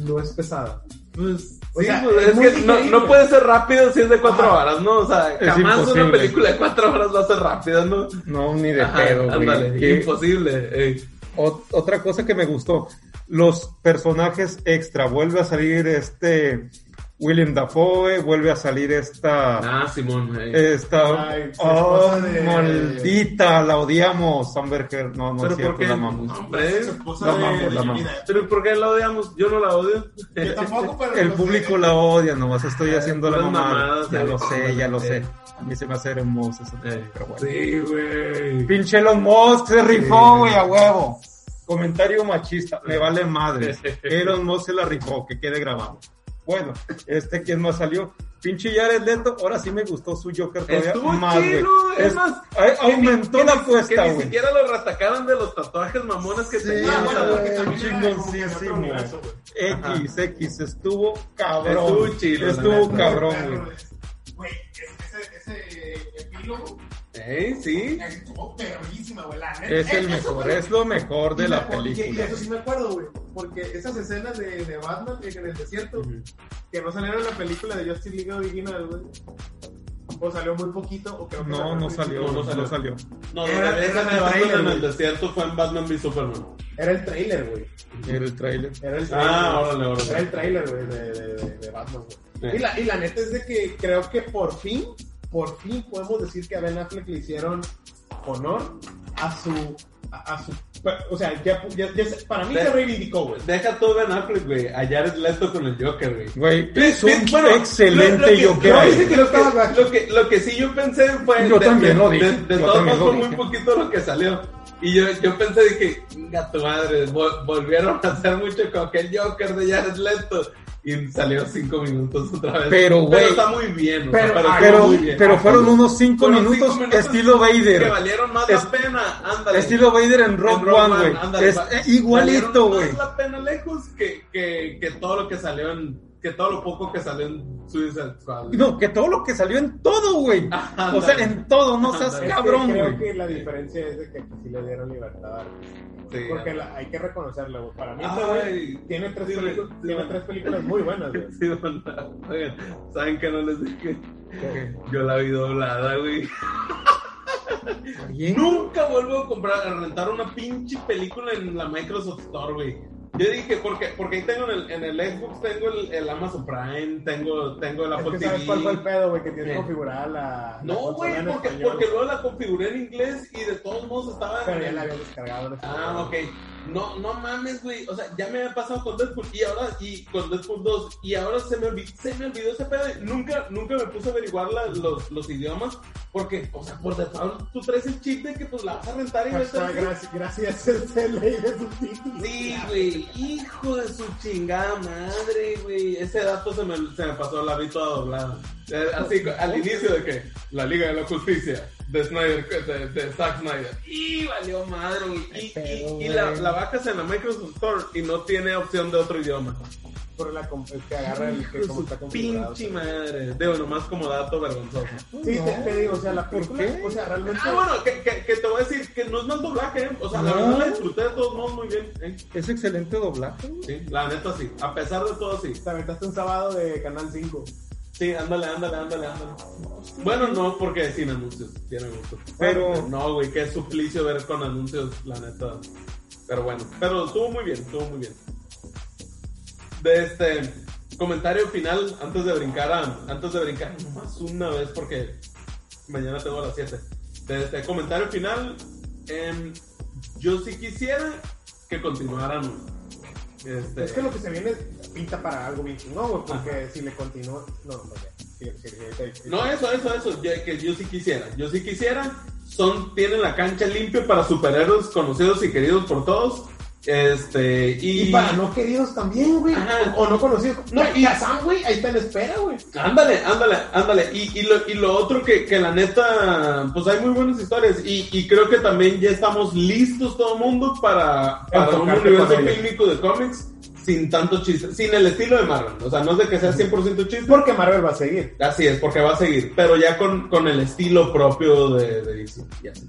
Speaker 4: no es pesada.
Speaker 3: Pues,
Speaker 4: O
Speaker 3: sí,
Speaker 4: sea,
Speaker 3: pues,
Speaker 4: es
Speaker 3: que no, puede ser rápido si es de cuatro
Speaker 4: Ajá.
Speaker 3: horas, ¿no? O sea,
Speaker 2: Es
Speaker 3: jamás
Speaker 2: imposible.
Speaker 3: una película de cuatro horas va a ser rápida, ¿no?
Speaker 2: No, ni de
Speaker 3: Ajá,
Speaker 2: pedo, güey.
Speaker 3: ándale, imposible. eh.
Speaker 2: Ot- otra cosa que me gustó, los personajes extra. Vuelve a salir este William Dafoe, vuelve a salir esta...
Speaker 3: Ah, Simón. eh.
Speaker 2: Esta...
Speaker 4: Ay,
Speaker 2: oh,
Speaker 4: de-
Speaker 2: maldita, la odiamos, Amber Heard. No, no
Speaker 3: Pero
Speaker 2: es cierto, la amamos.
Speaker 3: Hombre,
Speaker 4: esposa
Speaker 2: La
Speaker 4: de-
Speaker 2: amamos, la amamos.
Speaker 3: pero ¿por qué la odiamos? Yo no la odio.
Speaker 4: Yo tampoco, pero...
Speaker 2: El público
Speaker 4: sé.
Speaker 2: la odia, nomás estoy
Speaker 3: Eh,
Speaker 2: haciendo la mamada.
Speaker 3: mamadas,
Speaker 2: Ya
Speaker 3: eh.
Speaker 2: lo sé, ya lo
Speaker 3: Eh.
Speaker 2: sé. A mí se me hace hermoso eso,
Speaker 3: Eh,
Speaker 2: pero bueno.
Speaker 3: Sí, güey.
Speaker 2: Pinche Elon Musk se rifó, güey, a huevo. Comentario machista, me vale madre. (laughs) Elon Musk se la rifó, que quede grabado. Bueno, este, ¿quién más salió? Pinche Jared Leto, ahora sí me gustó su Joker todavía
Speaker 3: Estuvo
Speaker 2: más,
Speaker 3: chido, es
Speaker 2: Es-
Speaker 3: más,
Speaker 2: ay, aumentó la apuesta,
Speaker 3: ni
Speaker 2: güey.
Speaker 3: siquiera lo retacaron de los tatuajes mamones que
Speaker 2: Sí,
Speaker 3: tenía.
Speaker 4: Ah, bueno,
Speaker 2: chingoncísimo. X, X, estuvo cabrón.
Speaker 3: Estuvo chido,
Speaker 2: cabrón, güey.
Speaker 4: es- Güey, ese, ese epílogo
Speaker 3: ¿Eh? Sí.
Speaker 4: estuvo perrísima, güey. La neta.
Speaker 2: Es el mejor, es lo mejor de
Speaker 4: y
Speaker 2: la
Speaker 4: acuerdo- y-
Speaker 2: película.
Speaker 4: eso sí me acuerdo, güey. Porque esas escenas de, de Batman en el desierto, que no salieron en la película de Justice League original, güey. O salió muy poquito, o creo que
Speaker 2: No, no salió,
Speaker 3: No, no
Speaker 2: no
Speaker 3: salió.
Speaker 2: salió.
Speaker 3: No,
Speaker 4: Era- era
Speaker 3: escena
Speaker 4: el
Speaker 3: de Batman
Speaker 4: trailer,
Speaker 3: en el desierto fue en Batman v Superman.
Speaker 4: Era el trailer, güey.
Speaker 2: Era el trailer.
Speaker 4: Era el trailer.
Speaker 3: Ah, órale, órale.
Speaker 4: Era el trailer, güey, de, de, de, de Batman, güey.
Speaker 3: Sí.
Speaker 4: Y, la, y la neta es de que creo que por fin por fin podemos decir que a Ben Affleck le hicieron honor a su, a, a su, o sea, ya, ya- ya para mí
Speaker 3: De-
Speaker 4: se reivindicó, güey.
Speaker 3: Deja todo Ben Affleck, güey. A Jared Leto con el Joker, güey.
Speaker 2: Güey, es un
Speaker 3: bueno,
Speaker 2: excelente
Speaker 3: lo- lo que-
Speaker 2: Joker.
Speaker 3: lo, que, lo, que, lo que sí yo pensé fue.
Speaker 2: Yo
Speaker 3: de-
Speaker 2: también
Speaker 3: de-
Speaker 2: lo dije,
Speaker 3: De, de todos modos fue muy poquito lo que salió. Y yo, yo pensé, dije, venga tu madre, vol- volvieron a hacer mucho con aquel Joker de Jared Leto. Y salió cinco minutos otra vez.
Speaker 2: Pero, güey,
Speaker 3: está muy bien, o sea,
Speaker 4: pero-
Speaker 3: pero,
Speaker 2: Pero,
Speaker 3: muy bien.
Speaker 2: pero fueron unos 5
Speaker 3: Fueron
Speaker 2: minutos,
Speaker 3: cinco minutos
Speaker 2: estilo
Speaker 3: Que
Speaker 2: Vader.
Speaker 3: valieron más
Speaker 2: Es-
Speaker 3: la pena, ándale.
Speaker 2: Estilo Vader en Rock
Speaker 3: En Rogue
Speaker 2: One, güey. Es eh, igualito,
Speaker 3: valieron
Speaker 2: güey.
Speaker 3: más la pena lejos que, que, que todo lo que salió en. Que todo lo poco que salió en Suicide Squad.
Speaker 2: No, que todo lo que salió en todo, güey. (laughs) O sea, en todo, no seas
Speaker 4: que
Speaker 2: cabrón,
Speaker 4: creo
Speaker 2: güey.
Speaker 4: que la diferencia es de que pues, sí le dieron libertad güey.
Speaker 3: Sí,
Speaker 4: Porque la- hay que reconocerlo, güey. Para mí, este
Speaker 3: Ay,
Speaker 4: tiene tres,
Speaker 3: sí,
Speaker 4: películas,
Speaker 3: sí,
Speaker 4: tiene
Speaker 3: güey.
Speaker 4: tres películas muy buenas, güey.
Speaker 3: Sí, oigan, ¿Saben que no les dije? Yo la vi doblada, güey. Nunca vuelvo a comprar, a rentar una pinche película en la Microsoft Store, güey. Yo dije, porque, porque ahí tengo en el, en el Xbox, tengo el, el Amazon Prime, tengo, tengo el
Speaker 4: Es
Speaker 3: Apple
Speaker 4: que
Speaker 3: TV.
Speaker 4: sabes cuál fue el pedo, güey, que tienes
Speaker 3: Sí.
Speaker 4: configurada la. la
Speaker 3: No, güey, porque,
Speaker 4: español,
Speaker 3: porque luego la configuré en inglés y de todos modos estaba
Speaker 4: Pero ya la había descargado español.
Speaker 3: Ah, ok. No, no mames, güey. O sea, ya me había pasado con Deadpool y ahora, y con Deadpool 2, y ahora se me olvidó, se me olvidó ese pedo. Nunca, nunca me puse a averiguar la- los, los idiomas, porque, o sea, por default tú traes el chip de que pues la vas a rentar y ves
Speaker 4: gracias, gracias, (laughs) este ley de subtítulos.
Speaker 3: Sí, güey, hijo de su chingada madre, güey. Ese dato se me, se me pasó, la vi toda doblada. Eh, Así, al inicio de que la Liga de la Justicia de Snyder, de, de Zack Snyder. Y valió madre, güey. Y, y, y la, la bajas en la Microsoft Store y no tiene opción de otro idioma.
Speaker 4: Por la que agarra el que como está configurado.
Speaker 3: pinche madre. Digo, nomás como dato vergonzoso.
Speaker 4: Sí, te, te digo, o sea, la
Speaker 2: ¿Por
Speaker 4: película,
Speaker 2: qué?
Speaker 4: o sea, realmente.
Speaker 3: Ah, bueno, que, que, que te voy a decir que no es mal doblaje, ¿eh? O sea, la verdad la disfruté de todos modos muy bien. ¿eh?
Speaker 2: Es excelente doblaje.
Speaker 3: Sí, la neta sí. A pesar de todo, sí.
Speaker 4: Te aventaste un sábado de Canal 5.
Speaker 3: Sí, ándale, ándale, ándale, ándale. Bueno, no, porque sin anuncios, tiene gusto.
Speaker 2: Pero-
Speaker 3: No, güey, qué suplicio ver con anuncios, la neta. Pero bueno, pero estuvo muy bien, estuvo muy bien. De este comentario final, antes de brincar a, antes de brincar nomás una vez, porque mañana tengo a las 7. De este comentario final, em, yo sí quisiera que continuaran. Este,
Speaker 4: Es que lo que se viene pinta para algo bien chingón, güey, porque si le continúa. No, no, sí, sí, sí.
Speaker 3: No, eso, eso, eso, ya que yo sí quisiera. Yo sí quisiera. Son, tienen la cancha limpia para superhéroes conocidos y queridos por todos. Este, y.
Speaker 4: Y para no queridos también, güey.
Speaker 3: Ajá.
Speaker 4: O, no conocidos.
Speaker 3: No, y-
Speaker 4: Kazam, güey, ahí está en espera, güey.
Speaker 3: Ándale, ándale, ándale. Y, y, lo, y lo otro que, que la neta, pues hay muy buenas historias. Y, y creo que también ya estamos listos todo el mundo para, para un universo fílmico de cómics sin tanto chiste, sin el estilo de Marvel. O sea, no es de que sea 100% chiste.
Speaker 4: Porque Marvel va a seguir.
Speaker 3: Así es, porque va a seguir, pero ya con, con el estilo propio de, de DC. y así.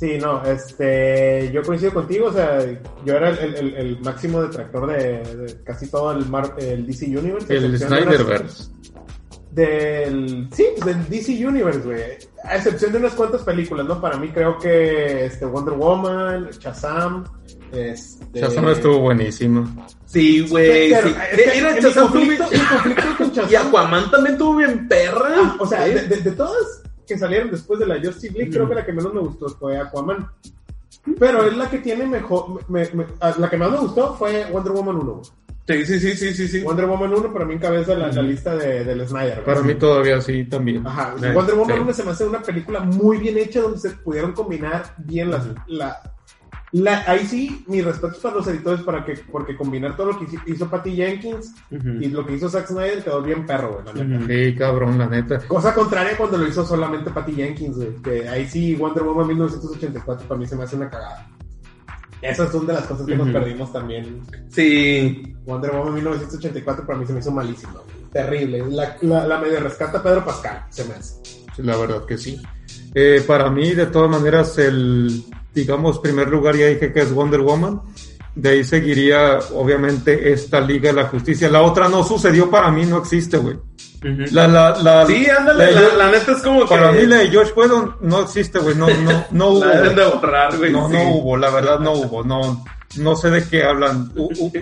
Speaker 4: Sí, no, este, yo coincido contigo, o sea, yo era el, el- el- máximo detractor de, de casi todo el, Mar- el DC Universe.
Speaker 2: El Snyderverse.
Speaker 4: Del, sí, pues del DC Universe, güey. A excepción de unas cuantas películas, ¿no? Para mí creo que este, Wonder Woman, Shazam, este...
Speaker 2: Shazam estuvo buenísimo.
Speaker 3: Sí, güey. Sí. Mira,
Speaker 4: el
Speaker 3: Shazam
Speaker 4: conflicto- conflicto con (laughs)
Speaker 3: Y Aquaman también tuvo bien perra.
Speaker 4: O sea,
Speaker 3: Sí.
Speaker 4: de, de- de todas que salieron después de la Justice League, creo que la que menos me gustó fue Aquaman. Pero es la que tiene mejor. me- me- ah, la que más me gustó fue Wonder Woman 1.
Speaker 3: Sí, sí, sí, sí, sí, sí.
Speaker 4: Wonder Woman 1 para mí encabeza la, la lista de, del Snyder.
Speaker 2: Para mí todavía sí también.
Speaker 4: Ajá, Wonder Woman
Speaker 2: sí.
Speaker 4: 1 se me hace una película muy bien hecha donde se pudieron combinar bien las. La, la- ahí sí, mis respetos para los editores para que, porque combinar todo lo que hizo, hizo Patty Jenkins y lo que hizo Zack Snyder quedó bien perro, güey. la.
Speaker 2: Sí, cabrón, la neta.
Speaker 4: Cosa contraria cuando lo hizo solamente Patty Jenkins, güey. Que ahí sí, Wonder Woman 1984 para mí se me hace una cagada. Esas son de las cosas que nos perdimos también.
Speaker 3: Sí.
Speaker 4: Wonder Woman 1984 para mí se me hizo malísimo. güey. Terrible. La, la, la medio rescata Pedro Pascal, se me hace.
Speaker 2: Sí, La verdad que sí. Eh, para mí, de todas maneras, el, digamos, primer lugar ya dije que es Wonder Woman. De ahí seguiría, obviamente, esta Liga de la Justicia. La otra no sucedió para mí, no existe, güey. La, la, la,
Speaker 3: Sí, ándale,
Speaker 2: la-
Speaker 3: la, la neta es como que...
Speaker 2: para mí la de George Whedon no existe, güey. No, no, no (laughs) hubo.
Speaker 3: La de borrar, güey.
Speaker 2: No,
Speaker 3: sí.
Speaker 2: no hubo, la verdad no hubo. No, no sé de qué hablan. U- u-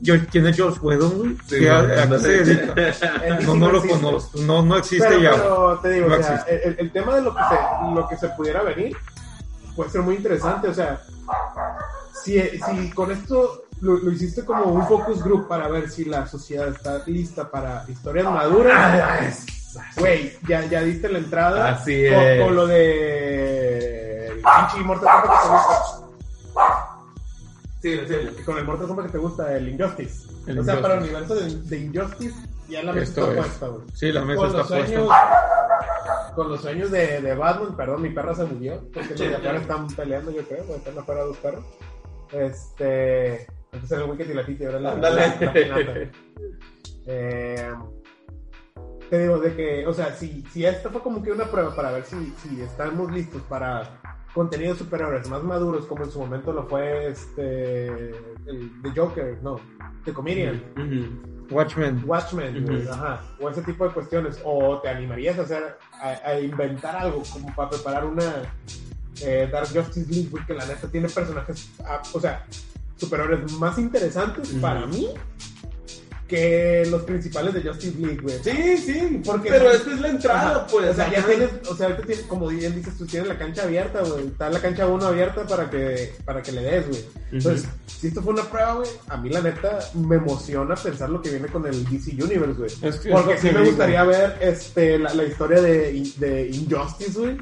Speaker 2: Yo- ¿Quién es George Whedon, güey?
Speaker 3: Sí,
Speaker 2: ¿Qué- ¿A, qué se dedica?
Speaker 4: DC (laughs)
Speaker 2: No, no lo conozco. No, no existe
Speaker 4: pero,
Speaker 2: ya.
Speaker 4: pero te digo,
Speaker 2: No
Speaker 4: o sea, el, el tema de lo que, se, lo que se pudiera venir puede ser muy interesante. O sea, si, si con esto lo, lo hiciste como un focus group para ver si la sociedad está lista para historias maduras, güey, ya, ya diste la entrada
Speaker 3: Así
Speaker 4: con,
Speaker 3: es.
Speaker 4: con lo de el pinche Mortal Kombat que te gusta.
Speaker 3: Sí, sí.
Speaker 4: Con el Mortal Kombat que te gusta, el Injustice.
Speaker 2: El
Speaker 4: o sea, para el universo de, de Injustice ya la mesa está
Speaker 2: es.
Speaker 4: puesta, güey.
Speaker 2: Sí, la mesa
Speaker 4: con
Speaker 2: está
Speaker 4: los sueños
Speaker 2: puesta.
Speaker 4: con los sueños de, de Batman perdón mi perra se murió porque los de afuera están peleando yo creo porque están afuera dos perros este era el Wicked y la Titi ahora la, la- la. Eh, te digo de que o sea si, si esta fue como que una prueba para ver si, si estamos listos para contenidos superiores más maduros como en su momento lo fue este el The Joker no The Comedian
Speaker 3: Ujú.
Speaker 2: Watchmen.
Speaker 4: Watchmen, ajá, o ese tipo de cuestiones, o te animarías a hacer, a, a inventar algo como para preparar una eh, Dark Justice League, güey, que la neta tiene personajes, ah, o sea, superiores más interesantes para mí que los principales de Justice League, güey.
Speaker 3: Sí, sí,
Speaker 4: Porque-
Speaker 3: pero esta es la entrada,
Speaker 4: Ajá,
Speaker 3: pues.
Speaker 4: o sea, ya
Speaker 3: ajá.
Speaker 4: tienes, o sea, ahorita tienes, como bien dices, tú tienes la cancha abierta, güey. Está la cancha 1 abierta para que, para que le des, güey. Entonces, si esto fue una prueba, güey, a mí la neta me emociona pensar lo que viene con el DC Universe, güey.
Speaker 2: Es que-
Speaker 4: Porque sí me gustaría ver este, la, la historia de, de Injustice, güey.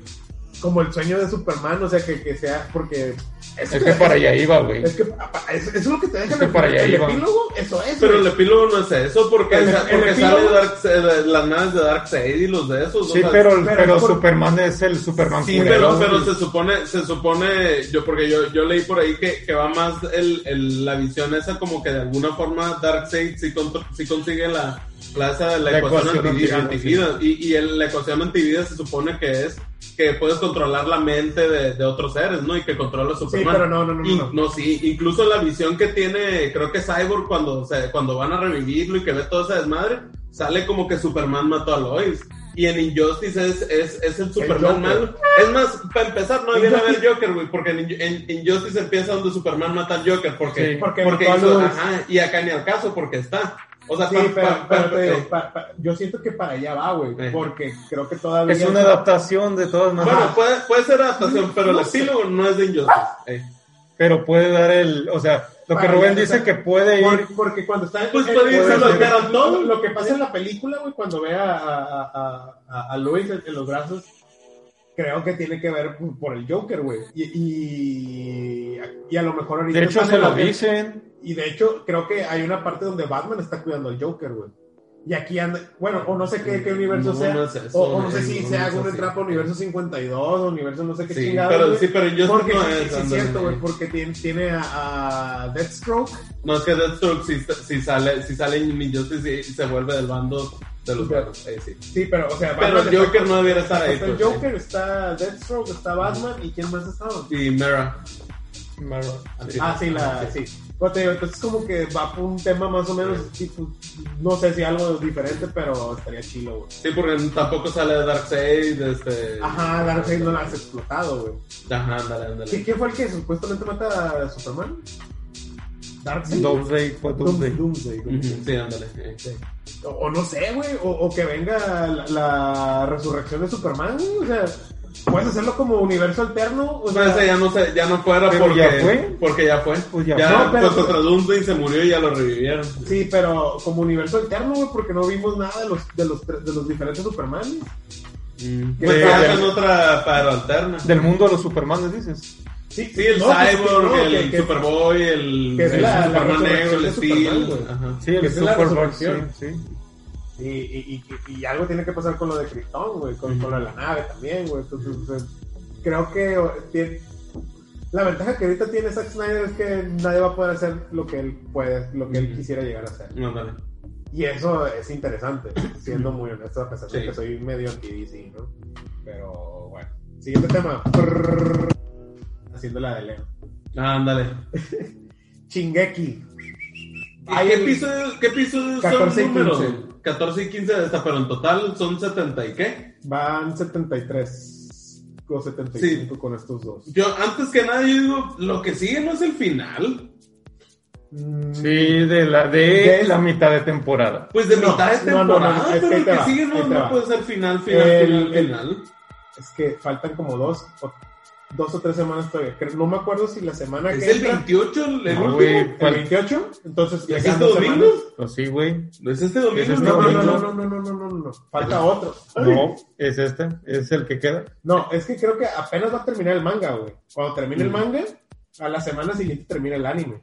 Speaker 4: Como el sueño de Superman, o sea, que, que sea, porque...
Speaker 2: Es que para allá iba, güey.
Speaker 4: Es que eso es lo que te deja
Speaker 2: Es que
Speaker 4: el,
Speaker 2: para allá
Speaker 4: el
Speaker 2: iba.
Speaker 4: epílogo, eso es,
Speaker 3: Pero
Speaker 4: güey.
Speaker 3: el epílogo no es eso, porque,
Speaker 4: El-
Speaker 3: sa-
Speaker 4: el
Speaker 3: porque
Speaker 4: epílogo-
Speaker 3: sale Dark, las naves de Darkseid y los de esos. o
Speaker 2: Sí,
Speaker 3: sea,
Speaker 2: pero,
Speaker 4: pero
Speaker 2: pero,
Speaker 4: por-
Speaker 2: Superman es el Superman
Speaker 3: Sí,
Speaker 2: culero,
Speaker 3: pero, pero se supone, se supone, yo porque yo, yo leí por ahí que, que va más el, el- la visión esa como que de alguna forma Darkseid sí, contro- sí consigue la, la, esa- la
Speaker 2: La
Speaker 3: ecuación,
Speaker 2: ecuación
Speaker 3: antivida,
Speaker 2: antivida,
Speaker 3: antivida. y, y el- la ecuación antivida se supone que es que puedes controlar la mente de, de otros seres, ¿no? Y que controla a
Speaker 4: Sí,
Speaker 3: Superman.
Speaker 4: pero no, no, no,
Speaker 3: In-
Speaker 4: no.
Speaker 3: no, sí, incluso la visión que tiene, creo que Cyborg cuando, se, cuando van a revivirlo y que ve todo ese desmadre, sale como que Superman mató a Lois. Y en Injustice es, es, es el Superman
Speaker 4: Joker.
Speaker 3: malo. Es más, para empezar, no debiera
Speaker 4: Injustice-
Speaker 3: haber Joker, güey, porque en, en Injustice empieza donde Superman mata al Joker, porque,
Speaker 2: Sí,
Speaker 4: porque
Speaker 3: porque
Speaker 4: a
Speaker 3: hizo- ajá, y acá ni al caso, porque está. O sea,
Speaker 4: Sí,
Speaker 3: pa-
Speaker 4: pero,
Speaker 3: pa- eh,
Speaker 4: pa- pa- yo siento que para allá va, güey,
Speaker 3: Eh.
Speaker 4: porque creo que todavía...
Speaker 2: Es una adaptación de todas maneras.
Speaker 3: bueno, puede, puede ser adaptación, pero
Speaker 4: No
Speaker 3: el
Speaker 4: sé.
Speaker 3: epílogo no es de Injustice. eh.
Speaker 2: Pero puede dar el. O sea, lo que
Speaker 4: Para
Speaker 2: Rubén dice que puede ir.
Speaker 4: Por- porque cuando está
Speaker 3: Pues puede
Speaker 2: irse,
Speaker 4: lo,
Speaker 2: lo
Speaker 4: que,
Speaker 3: alteran todo.
Speaker 4: lo que pasa en la película, güey, cuando ve a, a, a, a, a Luis en, en los brazos, creo que tiene que ver por el Joker, güey. Y, y, y a lo mejor ahorita.
Speaker 2: De hecho, se lo dicen.
Speaker 4: Y de hecho, creo que hay una parte donde Batman está cuidando al Joker, güey. Y aquí anda, bueno, o no sé qué, qué universo
Speaker 3: No,
Speaker 4: sea,
Speaker 3: no eso,
Speaker 4: o, o no sé si sea
Speaker 3: así.
Speaker 4: trampa universo 52, o universo no sé qué
Speaker 3: Sí,
Speaker 4: chingados,
Speaker 3: pero, sí, pero Injustice
Speaker 4: Porque
Speaker 3: no
Speaker 4: sí,
Speaker 3: es.
Speaker 4: sí, sí, cierto, güey, porque tiene, tiene a, a Deathstroke,
Speaker 3: No, es que Deathstroke si, si sale, si sale en Injustice y se vuelve del bando de los
Speaker 4: Sí.
Speaker 3: buenos. eh, sí.
Speaker 4: Sí, pero, o sea,
Speaker 3: Pero
Speaker 4: Batman
Speaker 3: el Joker
Speaker 4: está-
Speaker 3: no debiera estar ahí.
Speaker 4: Está el
Speaker 3: pues,
Speaker 4: Joker, está Deathstroke, está Batman, ¿y quién más
Speaker 3: sí. Y Mera.
Speaker 4: Ah, sí, la, sí. Bueno, te digo, entonces como que va por un tema más o menos, tipo, no sé si algo diferente, pero estaría chilo, güey.
Speaker 3: Sí, porque tampoco sale de Darkseid. Este...
Speaker 4: Ajá, Darkseid no la has explotado, güey.
Speaker 3: Ajá, ándale, ándale.
Speaker 4: ¿Qui- ¿Quién fue el que supuestamente mata a Superman? Darkseid.
Speaker 2: Doomsday fue Doomsday.
Speaker 4: Doomsday.
Speaker 3: Ujú,
Speaker 4: Doomsday.
Speaker 3: Sí, ándale.
Speaker 4: O, o no sé, güey, o, o que venga la, la resurrección de Superman, güey, o sea, puedes hacerlo como universo alterno, o
Speaker 3: Pues
Speaker 4: sea,
Speaker 3: ese ya no, se, ya no fuera porque
Speaker 2: ya fue.
Speaker 3: Porque ya fue.
Speaker 2: Pues ya
Speaker 3: ya
Speaker 2: fue.
Speaker 4: Pero-
Speaker 3: pues contra Doomsday se murió y ya lo revivieron.
Speaker 4: sí, pero como universo alterno, güey, porque no vimos nada de los, de los, de los diferentes Superman.
Speaker 3: Mm.
Speaker 4: Que
Speaker 3: Pues
Speaker 2: ya-
Speaker 3: ya
Speaker 2: ya-
Speaker 3: hacen otra para alterna.
Speaker 2: Del mundo de los Supermanes, dices.
Speaker 4: Sí,
Speaker 3: Sí, el
Speaker 4: no, pues,
Speaker 3: Cyborg,
Speaker 4: no,
Speaker 3: el
Speaker 4: que-
Speaker 3: Superboy, el,
Speaker 4: que es
Speaker 3: el
Speaker 4: la- la
Speaker 3: Superman negro, el Steel.
Speaker 4: Superman, güey.
Speaker 3: Ajá.
Speaker 2: Sí, el Superboy, sí, sí.
Speaker 4: Y, y, y, y algo tiene que pasar con lo de Krypton, güey, con, con lo de la nave también, güey. Entonces, sea, creo que tiene- la ventaja que ahorita tiene Zack Snyder es que nadie va a poder hacer lo que él puede, lo que él quisiera llegar a hacer. Y eso es interesante, siendo muy honesto, a pesar de
Speaker 3: Sí.
Speaker 4: que soy medio anti-DC, ¿no? Pero bueno. Siguiente tema. Haciendo la de Leo.
Speaker 3: Ándale. (laughs)
Speaker 4: Chingeki.
Speaker 3: ¿Qué episodios, qué episodios
Speaker 4: 14 y
Speaker 3: son números?
Speaker 4: 15.
Speaker 3: 14 y 15 de esta, pero en total son 70 y qué?
Speaker 4: Van 73 o 75 con estos dos.
Speaker 3: Yo, antes que nada, yo digo, lo que sigue no es el final.
Speaker 4: Mm,
Speaker 2: Sí, de la de
Speaker 4: De-
Speaker 2: la mitad de temporada.
Speaker 3: Pues de
Speaker 4: No,
Speaker 3: mitad de
Speaker 4: no, no, no,
Speaker 3: temporada,
Speaker 4: es que
Speaker 3: pero el que
Speaker 4: va,
Speaker 3: sigue no, no puede ser final, final,
Speaker 4: El-
Speaker 3: final,
Speaker 4: el-
Speaker 3: final.
Speaker 4: Es que faltan como dos o, dos o tres semanas todavía. Creo- No me acuerdo si la semana
Speaker 3: Es
Speaker 4: que
Speaker 3: el
Speaker 4: entra-
Speaker 3: 28, el,
Speaker 2: No,
Speaker 3: último.
Speaker 2: güey.
Speaker 4: ¿El 28? Entonces
Speaker 3: ¿Es este domingo?
Speaker 2: Pues sí, güey.
Speaker 3: ¿Es este domingo?
Speaker 2: Es este
Speaker 4: No, no, no,
Speaker 2: domingo.
Speaker 4: no, no, no, no, no, no, no, no. Falta otro.
Speaker 2: No, es este, es el que queda.
Speaker 4: No, es que creo que apenas va a terminar el manga, güey. Cuando termine el
Speaker 3: Mm.
Speaker 4: manga, a la semana siguiente termina el anime.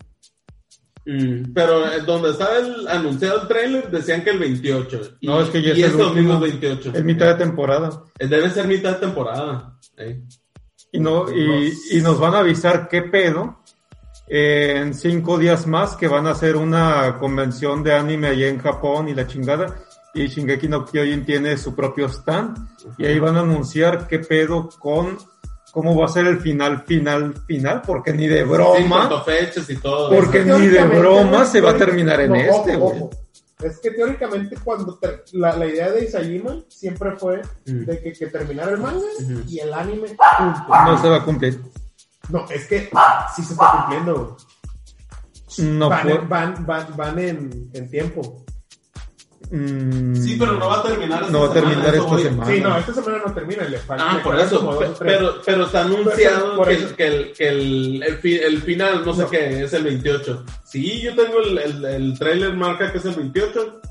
Speaker 3: Mm, pero eh, donde estaba el anunciado el trailer decían que el 28. Y,
Speaker 2: No, es que ya
Speaker 3: y
Speaker 2: es el
Speaker 3: este domingo
Speaker 2: último.
Speaker 3: es 28.
Speaker 2: Es mitad de temporada.
Speaker 3: Eh, Debe ser mitad de temporada. eh.
Speaker 2: Y, no, y, y nos van a avisar qué pedo eh, en cinco días más que van a hacer una convención de anime allá en Japón y la chingada. Y Shingeki no Kyojin tiene su propio stand. Y ahí van a anunciar qué pedo con cómo va a ser el final, final, final. Porque ni de broma,
Speaker 3: cuanto fechas y todo.
Speaker 2: Porque ni de broma se va a terminar en
Speaker 4: no,
Speaker 2: este,
Speaker 4: ojo,
Speaker 2: güey.
Speaker 4: Es que teóricamente cuando ter- la, la idea de Isayama siempre fue
Speaker 3: Mm.
Speaker 4: de que, que terminara el manga y el anime
Speaker 2: no se va a cumplir.
Speaker 4: No, es que sí se está cumpliendo.
Speaker 2: No
Speaker 4: van, en, van, van, van en, en tiempo.
Speaker 2: Mm,
Speaker 3: Sí, pero no va a terminar esta
Speaker 2: No va a terminar esta
Speaker 3: voy.
Speaker 2: semana.
Speaker 4: Sí, no, esta semana no termina, le falta.
Speaker 3: Ah, por eso. Pero, pero está anunciado que, el, que, el, que el, el, fi- el final, no sé
Speaker 4: No.
Speaker 3: qué, es el 28. Sí, yo tengo el, el, el trailer marca que es el 28.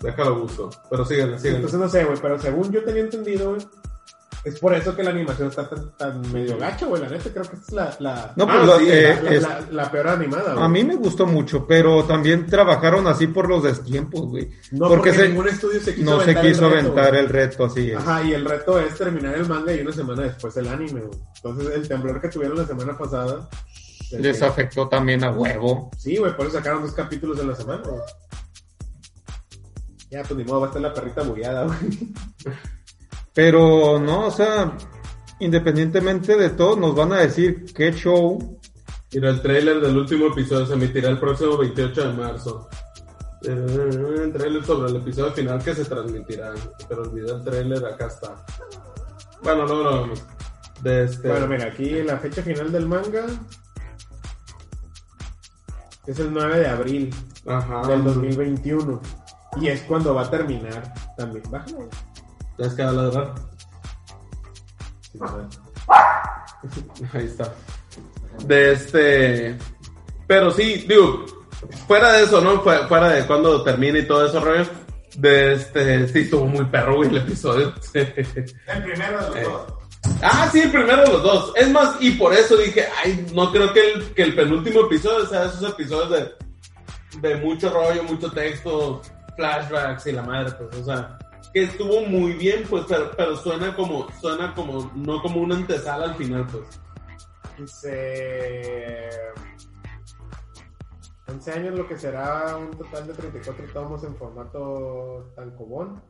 Speaker 3: Déjalo busco. Pero síganle, síganle.
Speaker 4: Entonces no sé, güey, pero según yo tenía entendido, güey, es por eso que la animación está tan, tan medio gacha, güey. La neta, creo que es la, la,
Speaker 2: No,
Speaker 3: Ah,
Speaker 2: pues
Speaker 3: sí,
Speaker 2: eh,
Speaker 4: la,
Speaker 2: es-
Speaker 4: la- la peor animada, güey.
Speaker 2: a mí me gustó mucho, pero también trabajaron así por los destiempos, güey.
Speaker 4: no
Speaker 2: porque
Speaker 4: porque,
Speaker 2: se-
Speaker 4: ningún estudio se quiso
Speaker 2: No se
Speaker 4: aventar el
Speaker 2: quiso
Speaker 4: reto,
Speaker 2: aventar
Speaker 4: güey.
Speaker 2: el reto, así es.
Speaker 4: Ajá, y el reto es terminar el manga y una semana después el anime, güey. Entonces, el temblor que tuvieron la semana pasada. se-
Speaker 2: Les afectó también a huevo.
Speaker 4: Sí, güey, por eso sacaron dos capítulos en la semana, güey. Ya, pues ni modo, va a estar la perrita bullada, güey. (laughs)
Speaker 2: Pero no, o sea, independientemente de todo, nos van a decir qué show.
Speaker 3: Mira, el trailer del último episodio se emitirá el próximo 28 de marzo. Eh, trailer sobre el episodio final que se transmitirá. Pero olvidé el trailer, acá está. Bueno, luego lo vemos. De este...
Speaker 4: Bueno, mira, aquí la fecha final del manga es el 9 de abril
Speaker 3: Ajá.
Speaker 4: del 2021. Y es cuando va a terminar también. Bájalo, güey.
Speaker 3: Ya es que va a ladrar.
Speaker 4: Sí, güey. (laughs)
Speaker 3: Ahí está. De este. Pero sí, digo, fuera de eso, ¿no? Fu- Fuera de cuando termine y todo eso, rollo. De este. Sí, estuvo muy perro, güey, el episodio. (laughs)
Speaker 4: El primero de los
Speaker 3: Eh.
Speaker 4: dos.
Speaker 3: ah, sí, el primero de los dos. Es más, y por eso dije, ay, no creo que el, que el penúltimo episodio sea esos episodios de, de mucho rollo, mucho texto, flashbacks y la madre, pues, o sea. Que estuvo muy bien, pues, pero, pero suena como, suena como, no como una antesala al final, pues.
Speaker 4: Dice. 11 años, lo que será un total de 34 tomos en formato tankobon.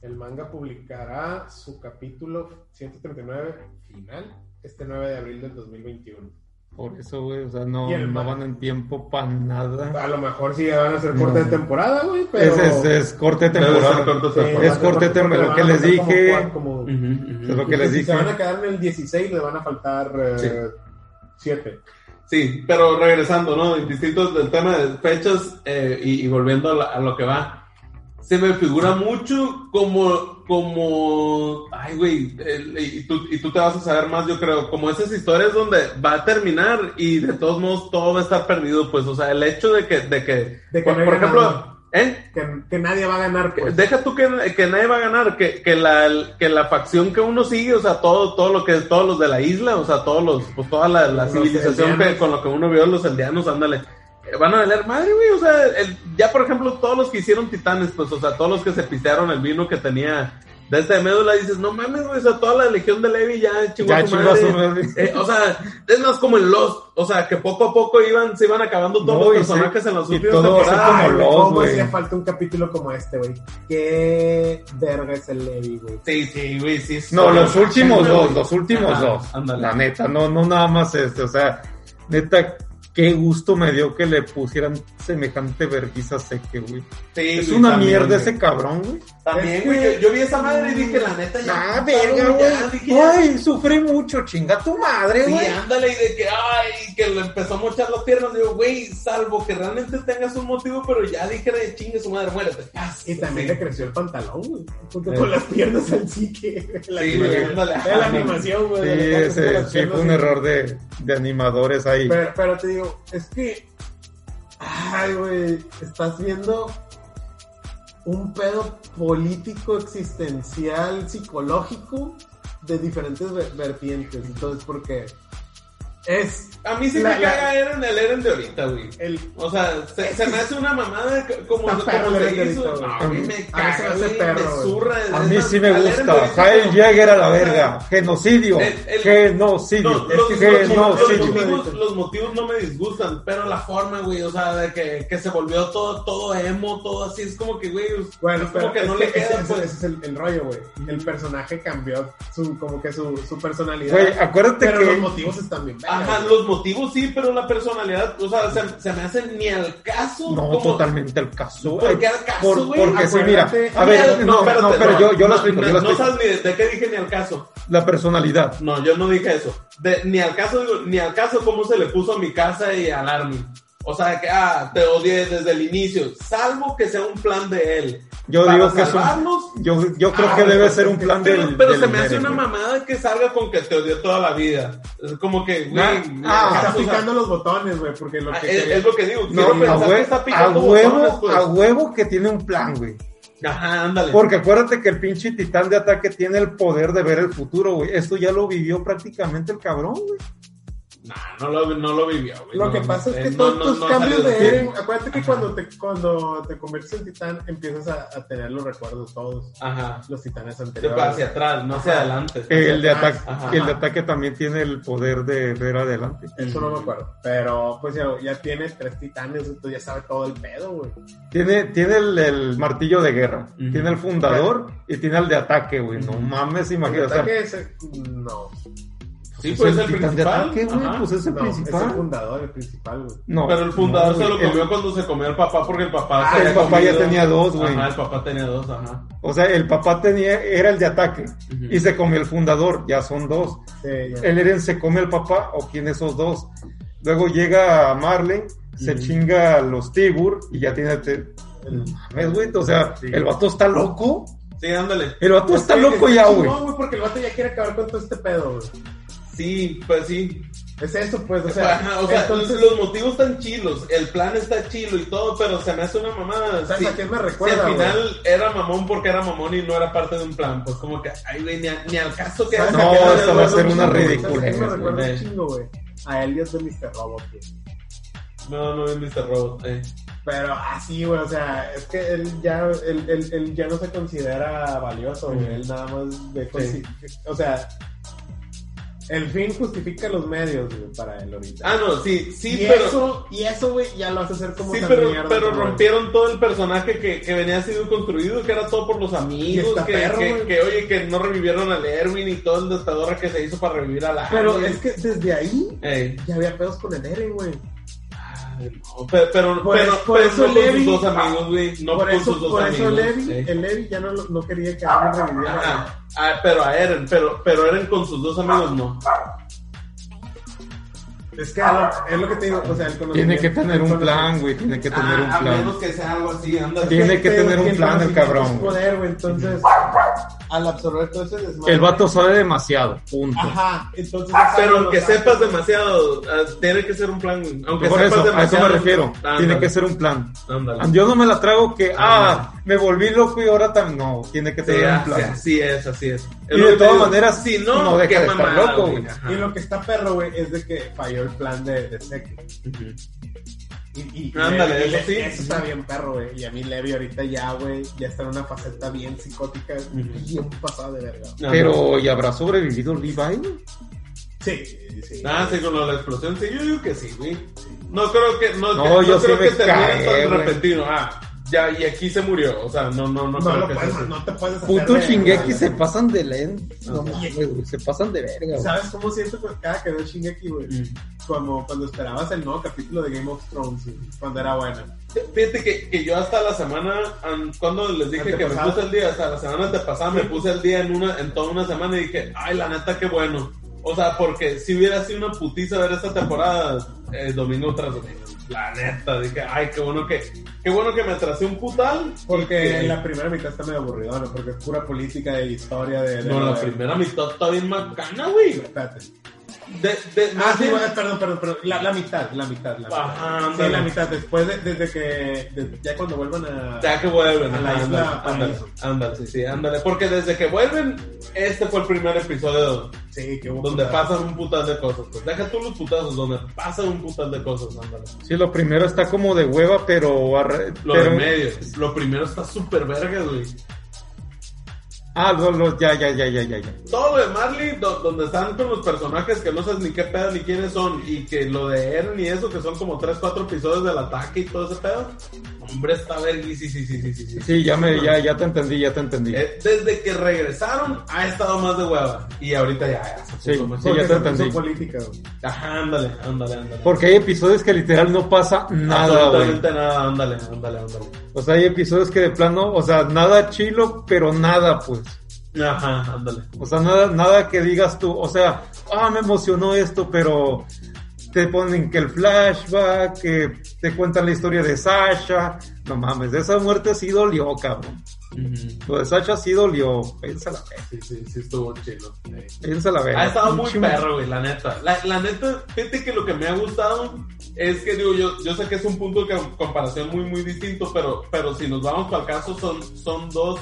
Speaker 4: El manga publicará su capítulo 139 final este 9 de abril del 2021.
Speaker 2: Por eso, güey, o sea, no, van en tiempo para nada.
Speaker 4: A lo mejor sí van a ser corte
Speaker 2: No.
Speaker 4: de temporada, güey, pero.
Speaker 2: Es, es, es corte de temporada.
Speaker 3: corto
Speaker 4: Sí,
Speaker 3: temporada.
Speaker 2: Es corte de temporada, lo que les
Speaker 4: como
Speaker 2: dije. Es lo que les
Speaker 4: si
Speaker 2: dije.
Speaker 4: se van a quedar en el 16, le van a faltar 7.
Speaker 3: Sí, pero regresando, ¿no? Distintos del tema de fechas eh, y, y volviendo a, la- a lo que va. Se me figura mucho como, como, ay, güey, y, tú, y tú te vas a saber más, yo creo, como esas historias donde va a terminar y de todos modos todo va a estar perdido, pues, o sea, el hecho de que, de que,
Speaker 4: De que
Speaker 3: por,
Speaker 4: no
Speaker 3: por ejemplo. ¿eh?
Speaker 4: Que, que nadie va a ganar, pues.
Speaker 3: Deja tú que, que nadie va a ganar, que, que, la, que la facción que uno sigue, o sea, todo, todo lo que todos los de la isla, o sea, todos los, pues toda la, la civilización que, con lo que uno vio los aldeanos, ándale, van a valer madre, güey, o sea, el- ya por ejemplo, todos los que hicieron titanes, pues, o sea, todos los que se pistearon el vino que tenía de esta de médula, dices, no mames, güey, o sea, toda la legión de Levi ya chingó
Speaker 2: Ya
Speaker 3: su madre.
Speaker 2: su madre.
Speaker 3: Eh, o sea, es más como en Lost, o sea, que poco a poco iban, se iban acabando todos
Speaker 2: No,
Speaker 3: los personajes en los últimos
Speaker 2: todo
Speaker 3: temporadas.
Speaker 2: como
Speaker 4: Ay,
Speaker 2: Lost,
Speaker 4: ¿Cómo
Speaker 2: güey.
Speaker 4: hacía falta un capítulo como este, güey? Qué verga es el Levi, güey.
Speaker 3: Sí, sí, güey, sí.
Speaker 2: No, los últimos dos, los últimos
Speaker 3: Ajá,
Speaker 2: dos.
Speaker 3: ándale.
Speaker 2: La neta, no, no nada más este, o sea, neta, qué gusto me dio que le pusieran semejante vergüenza seque, güey.
Speaker 3: Sí,
Speaker 2: Es una mierda
Speaker 3: güey.
Speaker 2: ese cabrón, güey.
Speaker 3: También,
Speaker 4: Es
Speaker 3: güey.
Speaker 4: que-
Speaker 3: Yo, yo vi esa madre y dije, la neta, ya.
Speaker 2: Ah, verga, güey. Ay, sufrí mucho, chinga tu madre,
Speaker 3: Sí,
Speaker 2: güey.
Speaker 3: ándale, y de que, ay, que le empezó a mochar las piernas. Digo, güey, salvo que realmente tengas un motivo, pero ya dije de chingue su madre, muérete.
Speaker 4: Y también
Speaker 3: Sí.
Speaker 4: le creció el pantalón, güey. Junto con las piernas al psique. La
Speaker 3: Sí, güey,
Speaker 4: animación.
Speaker 3: ándale.
Speaker 4: Es la animación, güey.
Speaker 2: Sí, ese sí fue un error de, de animadores ahí.
Speaker 4: Pero, pero te digo, es que. Ay, güey. Estás viendo un pedo político, existencial, psicológico de diferentes ver- vertientes. Entonces, porque es
Speaker 3: A mí sí
Speaker 4: La-
Speaker 3: me
Speaker 4: la-
Speaker 3: caga Eren, el Eren de ahorita, güey.
Speaker 4: el.
Speaker 3: O sea, se, se me hace una mamada como, como se hizo.
Speaker 4: ahorita,
Speaker 3: No,
Speaker 4: güey.
Speaker 3: a mí me
Speaker 4: A mí se me
Speaker 3: caga, güey,
Speaker 4: perro,
Speaker 3: me zurra.
Speaker 2: A mí sí me gusta.
Speaker 3: como-
Speaker 2: Jäger a la verga. Genocidio.
Speaker 3: El- el-
Speaker 2: Genocidio.
Speaker 3: No, los,
Speaker 2: Es genocidio.
Speaker 3: motivos, los motivos no me disgustan, pero la forma, güey, o sea, de que, que se volvió todo, todo emo, todo así, es como que, güey, es
Speaker 4: Bueno,
Speaker 3: como
Speaker 4: pero
Speaker 3: que
Speaker 4: es
Speaker 3: no
Speaker 4: que
Speaker 3: le queda,
Speaker 4: ese, ese-
Speaker 3: pues.
Speaker 4: ese es el, el rollo, güey. El personaje cambió su, como que su, su personalidad.
Speaker 2: Güey, acuérdate
Speaker 4: pero
Speaker 2: que.
Speaker 4: los motivos están bien.
Speaker 3: Ajá, los motivos sí, pero la personalidad, o sea, se, se me hace ni al caso.
Speaker 2: No,
Speaker 3: como-
Speaker 2: totalmente el caso.
Speaker 3: ¿Por qué al caso,
Speaker 2: por-
Speaker 3: güey?
Speaker 2: porque sí, mira. A ver, no,
Speaker 3: espérate,
Speaker 2: no, pero yo, yo lo explico.
Speaker 3: No,
Speaker 2: yo lo
Speaker 3: no sabes ni de, de qué dije ni al caso.
Speaker 2: La personalidad.
Speaker 3: No, yo no dije eso. De- ni al caso, digo, ni al caso cómo se le puso a mi casa y al Army. O sea, que, ah, te odié desde el inicio. Salvo que sea un plan de él.
Speaker 2: Yo
Speaker 3: Para
Speaker 2: digo que es un.
Speaker 3: salvarnos,
Speaker 2: Yo, yo creo
Speaker 3: Ah,
Speaker 2: que debe
Speaker 3: pues,
Speaker 2: ser un plan
Speaker 3: pero,
Speaker 2: del.
Speaker 3: pero
Speaker 2: del
Speaker 3: se me hace una
Speaker 2: güey.
Speaker 3: mamada que salga con que te odió toda la vida. Es como que, güey,
Speaker 2: Ah, ah,
Speaker 4: Está
Speaker 3: caso, o sea,
Speaker 4: picando los botones, güey, porque lo
Speaker 3: ah,
Speaker 4: que
Speaker 3: es,
Speaker 4: quería-
Speaker 3: es lo que digo.
Speaker 2: No, a,
Speaker 3: pensar que está
Speaker 2: a
Speaker 3: picando
Speaker 2: huevo,
Speaker 3: botones, pues.
Speaker 2: a huevo que tiene un plan, güey.
Speaker 3: Ajá, ándale.
Speaker 2: Porque acuérdate que el pinche titán de ataque tiene el poder de ver el futuro, güey. Esto ya lo vivió prácticamente el cabrón, güey.
Speaker 3: Nah, no lo, no lo vivió, güey.
Speaker 4: Lo
Speaker 3: No,
Speaker 4: que pasa es
Speaker 3: eh,
Speaker 4: que
Speaker 3: no,
Speaker 4: todos
Speaker 3: no,
Speaker 4: tus
Speaker 3: no
Speaker 4: cambios de. Eren, acuérdate que cuando te, cuando te conviertes en titán empiezas a, a tener los recuerdos todos,
Speaker 3: Ajá.
Speaker 4: los titanes
Speaker 3: Se va
Speaker 4: anteriores.
Speaker 3: hacia atrás, no hacia adelante.
Speaker 2: El de, ataque,
Speaker 3: Ajá.
Speaker 2: el de ataque también tiene el poder de ver adelante.
Speaker 4: Eso no me acuerdo, pero pues ya, ya tiene tres titanes, entonces ya sabe todo el pedo, güey.
Speaker 2: Tiene, tiene el, el martillo de guerra, tiene el fundador y tiene el de ataque, güey. No mames,
Speaker 4: El
Speaker 2: imagínate. o sea,
Speaker 4: ataque es el- no,
Speaker 3: Sí,
Speaker 2: pues
Speaker 3: pues
Speaker 2: el
Speaker 3: el principal.
Speaker 2: ataque, güey,
Speaker 3: Ajá.
Speaker 2: pues es el
Speaker 4: no, es el
Speaker 2: principal.
Speaker 4: fundador, el principal, güey.
Speaker 2: No,
Speaker 3: Pero el fundador
Speaker 2: no,
Speaker 3: se lo
Speaker 2: el-
Speaker 3: comió cuando se comió el papá porque el papá
Speaker 2: Ah,
Speaker 3: se
Speaker 2: el papá ya tenía dos, güey.
Speaker 3: Ajá, el papá tenía dos, ajá.
Speaker 2: O sea, el papá tenía, era el de ataque y se comió el fundador, ya son dos.
Speaker 4: Sí, ya.
Speaker 2: El Eren se come al papá o quién esos dos. Luego llega Marley, se chinga a los Tibur y ya tiene. te- ¿Ves, güey? O sea,
Speaker 4: Sí.
Speaker 2: el vato está loco.
Speaker 3: Sí, ándale.
Speaker 2: El vato está
Speaker 4: Sí,
Speaker 2: loco ya, güey.
Speaker 4: chingón, güey, porque el vato ya quiere acabar con todo este pedo, güey.
Speaker 3: Sí, pues sí.
Speaker 4: Es eso, pues, o sea,
Speaker 3: Ajá, o sea,
Speaker 4: entonces,
Speaker 3: los motivos están chilos, el plan está chilo y todo, pero se me hace una mamada.
Speaker 4: ¿sabes
Speaker 3: Sí,
Speaker 4: a quién me
Speaker 3: si
Speaker 4: recuerda,
Speaker 3: al
Speaker 4: güey?
Speaker 3: final era mamón porque era mamón y no era parte de un plan, pues como que, ay, güey, ni, a- ni al caso que
Speaker 4: ¿Sabes
Speaker 2: No,
Speaker 4: me
Speaker 2: esa va a ser
Speaker 4: un
Speaker 2: una ridícula,
Speaker 4: ¿Sabes a quién me recuerda un chingo, güey? A Elliot de Mr. Robot.
Speaker 3: No, no vi Mr. Robot. Eh.
Speaker 4: Pero así, güey, o sea, es que él ya, él, él, él ya no se considera valioso, güey. Él nada más de
Speaker 3: Sí.
Speaker 4: O sea, el fin justifica los medios, güey, para él ahorita.
Speaker 3: Ah, no, sí, sí,
Speaker 4: y
Speaker 3: pero...
Speaker 4: eso, y eso, güey, ya lo hace hacer como
Speaker 3: Sí,
Speaker 4: tan
Speaker 3: pero,
Speaker 4: mierda,
Speaker 3: pero rompieron todo el personaje que, que venía siendo construido, que era todo por los amigos, que,
Speaker 4: perro,
Speaker 3: que, oye, que no revivieron al Erwin y todo el destador que se hizo para revivir a la
Speaker 4: Pero es que desde ahí
Speaker 3: Ey.
Speaker 4: ya había pedos con el Eren, güey.
Speaker 3: No, pero, pero,
Speaker 4: Por
Speaker 3: pero,
Speaker 4: por
Speaker 3: pero
Speaker 4: eso
Speaker 3: no
Speaker 4: Levi-
Speaker 3: con sus dos amigos, güey. No
Speaker 4: por
Speaker 3: con
Speaker 4: eso,
Speaker 3: sus dos
Speaker 4: por
Speaker 3: amigos.
Speaker 4: eso Levi, el Levi ya no, no quería que alguien reviviera.
Speaker 3: Ah, pero a Eren, pero, pero Eren con sus dos amigos no.
Speaker 4: Es que es lo que te digo, o sea, el
Speaker 2: Tiene
Speaker 4: conocimiento-
Speaker 2: que tener un plan, güey. Tiene que tener un
Speaker 3: Ah, a menos
Speaker 2: plan.
Speaker 3: que sea algo así, anda.
Speaker 2: Tiene que
Speaker 4: Pero
Speaker 2: tener un plan el cabrón,
Speaker 4: es
Speaker 2: güey.
Speaker 4: poder, güey. Entonces, al absorber todo ese desmadre.
Speaker 2: El vato sabe demasiado. Punto.
Speaker 4: Ajá, entonces.
Speaker 3: Pero aunque sepas demasiado, ah, tiene que ser un plan, güey. Aunque
Speaker 2: Por
Speaker 3: sepas
Speaker 2: eso, a eso
Speaker 3: demasiado.
Speaker 2: me refiero.
Speaker 3: ándale,
Speaker 2: Tiene que ser un plan.
Speaker 3: ándale.
Speaker 2: Yo no me la trago que,
Speaker 3: Ah.
Speaker 2: Me volví loco y ahora también. No, tiene que
Speaker 3: Sí,
Speaker 2: tener un
Speaker 3: así,
Speaker 2: plan.
Speaker 3: así es, así es. Es
Speaker 2: Y de todas maneras,
Speaker 3: si no,
Speaker 2: no deja
Speaker 3: qué
Speaker 2: de estar
Speaker 3: mamada,
Speaker 2: loco,
Speaker 3: güey.
Speaker 4: Y lo que está perro, güey, es de que falló el plan de, de Seki. Y, y, y
Speaker 3: Ándale, eso sí.
Speaker 4: Eso está bien perro, güey. Y a mí Levi ahorita ya, güey, ya está en una faceta bien psicótica, bien pasada de verga.
Speaker 3: No,
Speaker 2: Pero, ¿y habrá sobrevivido Levi?
Speaker 4: Sí, sí.
Speaker 3: Ah, sí, con lo de la explosión, sí, yo digo que sí, güey. No creo que, no,
Speaker 2: No,
Speaker 3: que-
Speaker 2: yo sí
Speaker 3: creo
Speaker 2: me
Speaker 3: que termine tan repentino. Ah, ya, y aquí se murió. O sea, no, no, no,
Speaker 4: No, lo
Speaker 3: que
Speaker 4: puedes, no te puedes hacer
Speaker 2: Puto Shingeki se pasan de lento. No mames, güey, se pasan de verga, güey.
Speaker 4: ¿Sabes cómo siento que cada que veo Shingeki, güey?
Speaker 3: Mm.
Speaker 4: Como cuando esperabas el nuevo capítulo de Game of Thrones, güey, cuando era buena.
Speaker 3: Fíjate que, que yo hasta la semana, an- cuando les dije que me puse el día, hasta la semana antepasada me puse el día en una, en toda una semana y dije, ay, la neta, qué bueno. O sea, porque si hubiera sido una putiza ver esta temporada, eh, domingo tras domingo. La neta, dije, ay, qué bueno que, qué bueno que me atrasé un putal.
Speaker 4: Porque
Speaker 3: que-
Speaker 4: la primera mitad está medio aburrida, ¿no? Porque es pura política e historia de... de
Speaker 3: No, la
Speaker 4: de-
Speaker 3: primera mitad está bien macana, güey.
Speaker 4: Espérate.
Speaker 3: De, de,
Speaker 4: Ah,
Speaker 3: más
Speaker 4: sí,
Speaker 3: bien-
Speaker 4: bueno, perdón, perdón, perdón. La, la mitad, la mitad, la mitad.
Speaker 3: Ajá,
Speaker 4: sí,
Speaker 3: ándale.
Speaker 4: la mitad. Después de, desde que... de- ya cuando vuelvan a...
Speaker 3: Ya que vuelven,
Speaker 4: A la
Speaker 3: ajá,
Speaker 4: isla
Speaker 3: ándale, ándale, sí, sí, ándale. Porque desde que vuelven, este fue el primer episodio
Speaker 4: Sí, que hubo...
Speaker 3: donde
Speaker 4: putas.
Speaker 3: pasan un putal de cosas. Pues deja tú los putazos, donde pasan un putal de cosas, ándale.
Speaker 2: Sí, lo primero está como de hueva, pero... arre-
Speaker 3: Lo
Speaker 2: pero-
Speaker 3: de medio, lo primero está súper verga, güey.
Speaker 2: Ah, lo, lo- ya, ya, ya, ya, ya, ya.
Speaker 3: Todo lo de Marley, do- donde están con los personajes que no sabes ni qué pedo ni quiénes son, y que lo de Eren y eso, que son como 3, 4 episodios del ataque y todo ese pedo. Hombre, está verga, sí, sí, sí, sí, sí, sí.
Speaker 2: Sí, ya, me, ya, ya te entendí, ya te entendí.
Speaker 3: Eh, desde que regresaron, ha estado más de hueva. Y ahorita ya, ya se
Speaker 2: Sí,
Speaker 3: puso
Speaker 2: sí,
Speaker 4: Porque
Speaker 2: ya te entendí.
Speaker 4: política, güey.
Speaker 3: Ajá, ándale, ándale, ándale.
Speaker 2: Porque hay episodios que literal no pasa nada, güey.
Speaker 3: Absolutamente nada, ándale, ándale, ándale.
Speaker 2: O sea, hay episodios que de plano, o sea, nada chilo, pero nada, pues.
Speaker 3: Ajá, ándale.
Speaker 2: O sea, nada, nada que digas tú, o sea, ah, me emocionó esto, pero te ponen que el flashback, que te cuentan la historia de Sasha. No mames, esa muerte sí dolió, cabrón. Lo de Sasha sí dolió. Piensa la verga.
Speaker 3: Sí, sí, sí, estuvo chido.
Speaker 2: Piensa la verga.
Speaker 3: Ha estado muy
Speaker 2: Pinche-
Speaker 3: perro, güey, la neta. La, la neta, fíjate que lo que me ha gustado es que, digo, yo, yo sé que es un punto de com- comparación muy, muy distinto, pero, pero si nos vamos para el caso, son, son dos.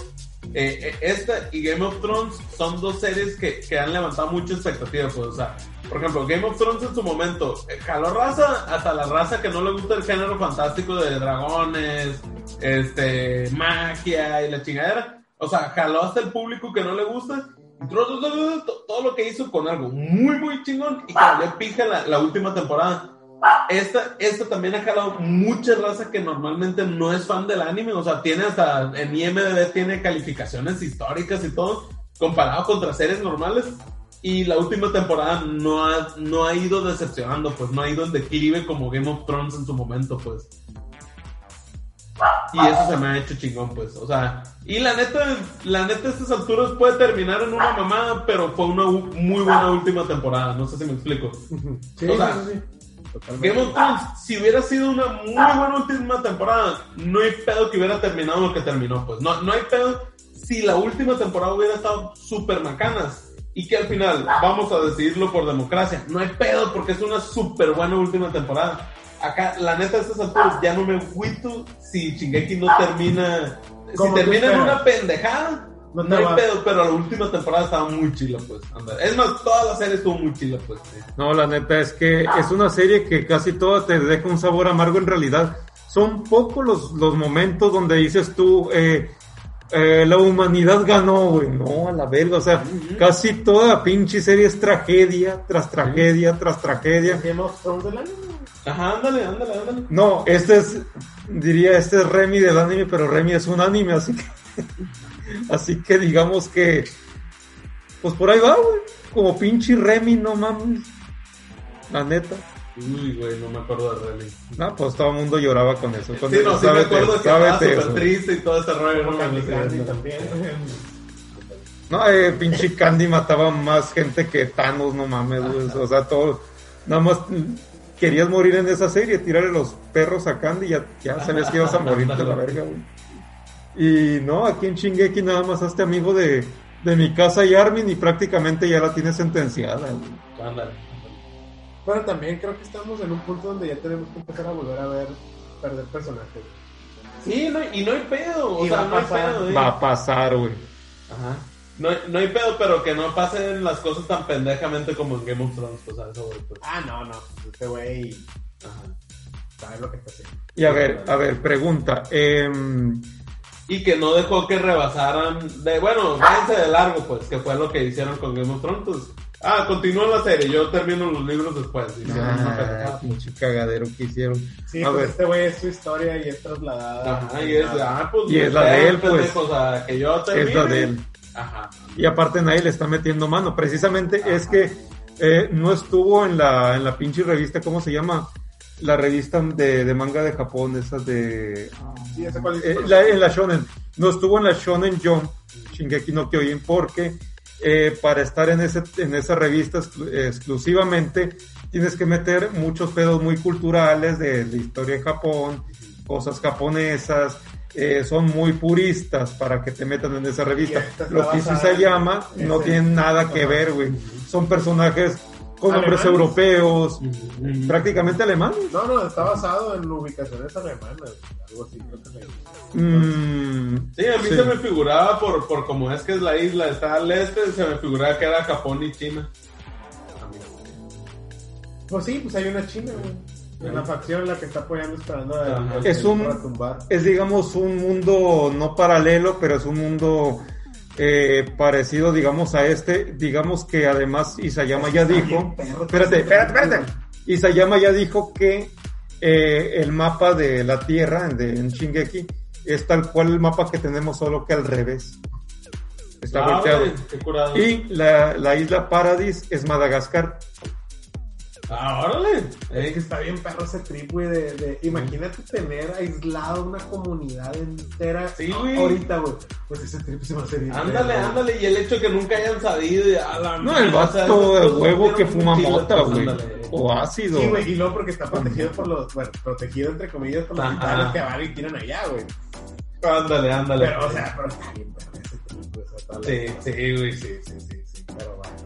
Speaker 3: Eh, eh, esta y Game of Thrones son dos series que, que han levantado mucha expectativa, pues, o sea, por ejemplo, Game of Thrones en su momento eh, jaló raza hasta la raza que no le gusta el género fantástico de dragones, este, magia y la chingadera. O sea, jaló hasta el público que no le gusta. Todo, todo- lo que hizo con algo muy, muy chingón y que le pija la última temporada. Esta, esta también ha jalado mucha raza que normalmente no es fan del anime. O sea, tiene hasta en IMDb tiene calificaciones históricas y todo, comparado contra series normales. Y la última temporada no ha, no ha ido decepcionando, pues no ha ido en declive como Game of Thrones en su momento, pues. Y eso se me ha hecho chingón, pues. O sea, y la neta, la neta a estas alturas puede terminar en una mamada, pero fue una muy buena última temporada. No sé si me explico.
Speaker 4: Sí,
Speaker 3: O sea,
Speaker 4: sí, sí, sí. Totalmente.
Speaker 3: Game of Thrones, si hubiera sido una muy buena última temporada, no hay pedo que hubiera terminado lo que terminó, pues. No, no hay pedo si la última temporada hubiera estado súper macanas. Y que al final vamos a decidirlo por democracia. No hay pedo porque es una súper buena última temporada. Acá, la neta, a estas alturas ya no me agüito si Shingeki no termina. Si termina en una pendejada,
Speaker 4: No
Speaker 3: hay pedo, pero la última temporada estaba muy chila, pues. Es más, toda la serie estuvo muy chila, pues. sí.
Speaker 2: No, la neta es que es una serie que casi toda te deja un sabor amargo en realidad. Son pocos los, los momentos donde dices tú, eh, eh, la humanidad ganó, güey. No, a la verga. O sea, casi toda pinche serie es tragedia tras tragedia tras tragedia.
Speaker 4: Game of Thrones del anime.
Speaker 3: Ajá, ándale, ándale, ándale.
Speaker 2: No, este es, diría, este es Remy del anime, pero Remy es un anime, así que, (laughs) así que digamos que, pues por ahí va, güey. Como pinche Remy, no mames. La neta.
Speaker 3: Uy, güey, no me acuerdo de Remy.
Speaker 2: No, pues todo el mundo lloraba con eso. Con
Speaker 3: Sí, no, sí me acuerdo que estaba súper triste y todo ese rollo. No,
Speaker 4: Candy
Speaker 3: No,
Speaker 4: Candy
Speaker 3: no.
Speaker 4: también.
Speaker 2: No, eh, pinche Candy mataba más gente que Thanos, no mames, güey. O sea, todo, nada más querías morir en esa serie, tirarle los perros a Candy y ya, ya sabías que ibas a morirte a la verga, güey. Y no, aquí en Shingeki nada más hazte amigo de, de mi casa y Armin y prácticamente ya la tienes sentenciada, güey.
Speaker 3: Ándale.
Speaker 4: Pero también creo que estamos en un punto donde ya tenemos que empezar a volver a ver perder personajes.
Speaker 3: Sí, no, y no hay pedo. O
Speaker 4: Y
Speaker 3: sea,
Speaker 4: va a
Speaker 3: no hay
Speaker 4: pasar.
Speaker 3: pedo, eh.
Speaker 2: Va a pasar, güey.
Speaker 3: Ajá. No, hay- no hay pedo, pero que no pasen las cosas tan pendejamente como en Game of Thrones, pues a eso voy, pues.
Speaker 4: Ah, no, no. pues Este güey
Speaker 3: Ajá.
Speaker 4: sabe lo que está haciendo.
Speaker 2: Y a ver, a ver, pregunta. em,
Speaker 3: Y que no dejó que rebasaran de, bueno, váyanse de largo, pues, que fue lo que hicieron con Game of Thrones, pues, Ah, continúa la serie, yo termino los libros después. y hicieron una
Speaker 2: Ah, pinche cagadero que hicieron.
Speaker 4: Sí,
Speaker 2: A
Speaker 4: pues
Speaker 2: ver.
Speaker 4: este güey es su historia y es trasladada.
Speaker 3: Ajá, y es, ah, pues,
Speaker 2: Y es la de él, pues.
Speaker 3: pendejo, O sea, que yo termine.
Speaker 2: Es la de él.
Speaker 3: Ajá.
Speaker 2: Y aparte nadie le está metiendo mano. Precisamente es que eh, no estuvo en la, en la pinche revista, ¿cómo se llama? La revista de, de manga de Japón, esa de...
Speaker 4: Sí, es.
Speaker 2: eh, la- en la Shonen. No estuvo en la Shonen Jump, Shingeki no Kyojin, porque eh, para estar en, ese, en esa revista exclu- exclusivamente tienes que meter muchos pedos muy culturales de, de historia de Japón, cosas japonesas, eh, son muy puristas para que te metan en esa revista. Lo que llama
Speaker 4: en
Speaker 2: no tiene nada que ver, güey. Son personajes con nombres
Speaker 4: Alemanes.
Speaker 2: europeos, prácticamente alemanes.
Speaker 4: No, no, está basado en ubicaciones alemanas. Algo así, creo que me
Speaker 2: Mm,
Speaker 3: Sí, a mí
Speaker 2: Sí.
Speaker 3: se me figuraba, por, por como es que es la isla, está al este, se me figuraba que era Japón y China.
Speaker 4: Pues sí, pues hay una china, güey. En la facción la que está apoyando esperando a.
Speaker 2: Es un- es digamos un mundo no paralelo, pero es un mundo eh, parecido, digamos, a este. Digamos que además Isayama ya dijo. Espérate, espérate, espérate. Isayama ya dijo que eh, el mapa de la Tierra de, en Shingeki es tal cual el mapa que tenemos, solo que al revés. Está
Speaker 3: Ah,
Speaker 2: volteado. Y la, la isla Paradis es Madagascar.
Speaker 3: Ah, órale.
Speaker 4: Es que está bien perro ese trip, güey, de, de- imagínate tener aislado una comunidad entera
Speaker 3: Sí, güey.
Speaker 4: ahorita, güey. Pues ese trip se va a hacer bien
Speaker 3: Ándale, ándale, y el hecho que nunca hayan sabido. y a la
Speaker 2: No, el vato de huevo que fuma mota, güey. O ácido.
Speaker 4: Sí, güey, y luego porque está protegido por los, bueno, protegido entre comillas por los
Speaker 3: Ajá.
Speaker 4: titanes que van y tiran allá, güey.
Speaker 3: Ándale, ándale.
Speaker 4: Pero, o sea, pero está bien perro ese trip, güey.
Speaker 3: Sí, sí, güey, sí, sí, sí, sí.
Speaker 4: Pero bueno.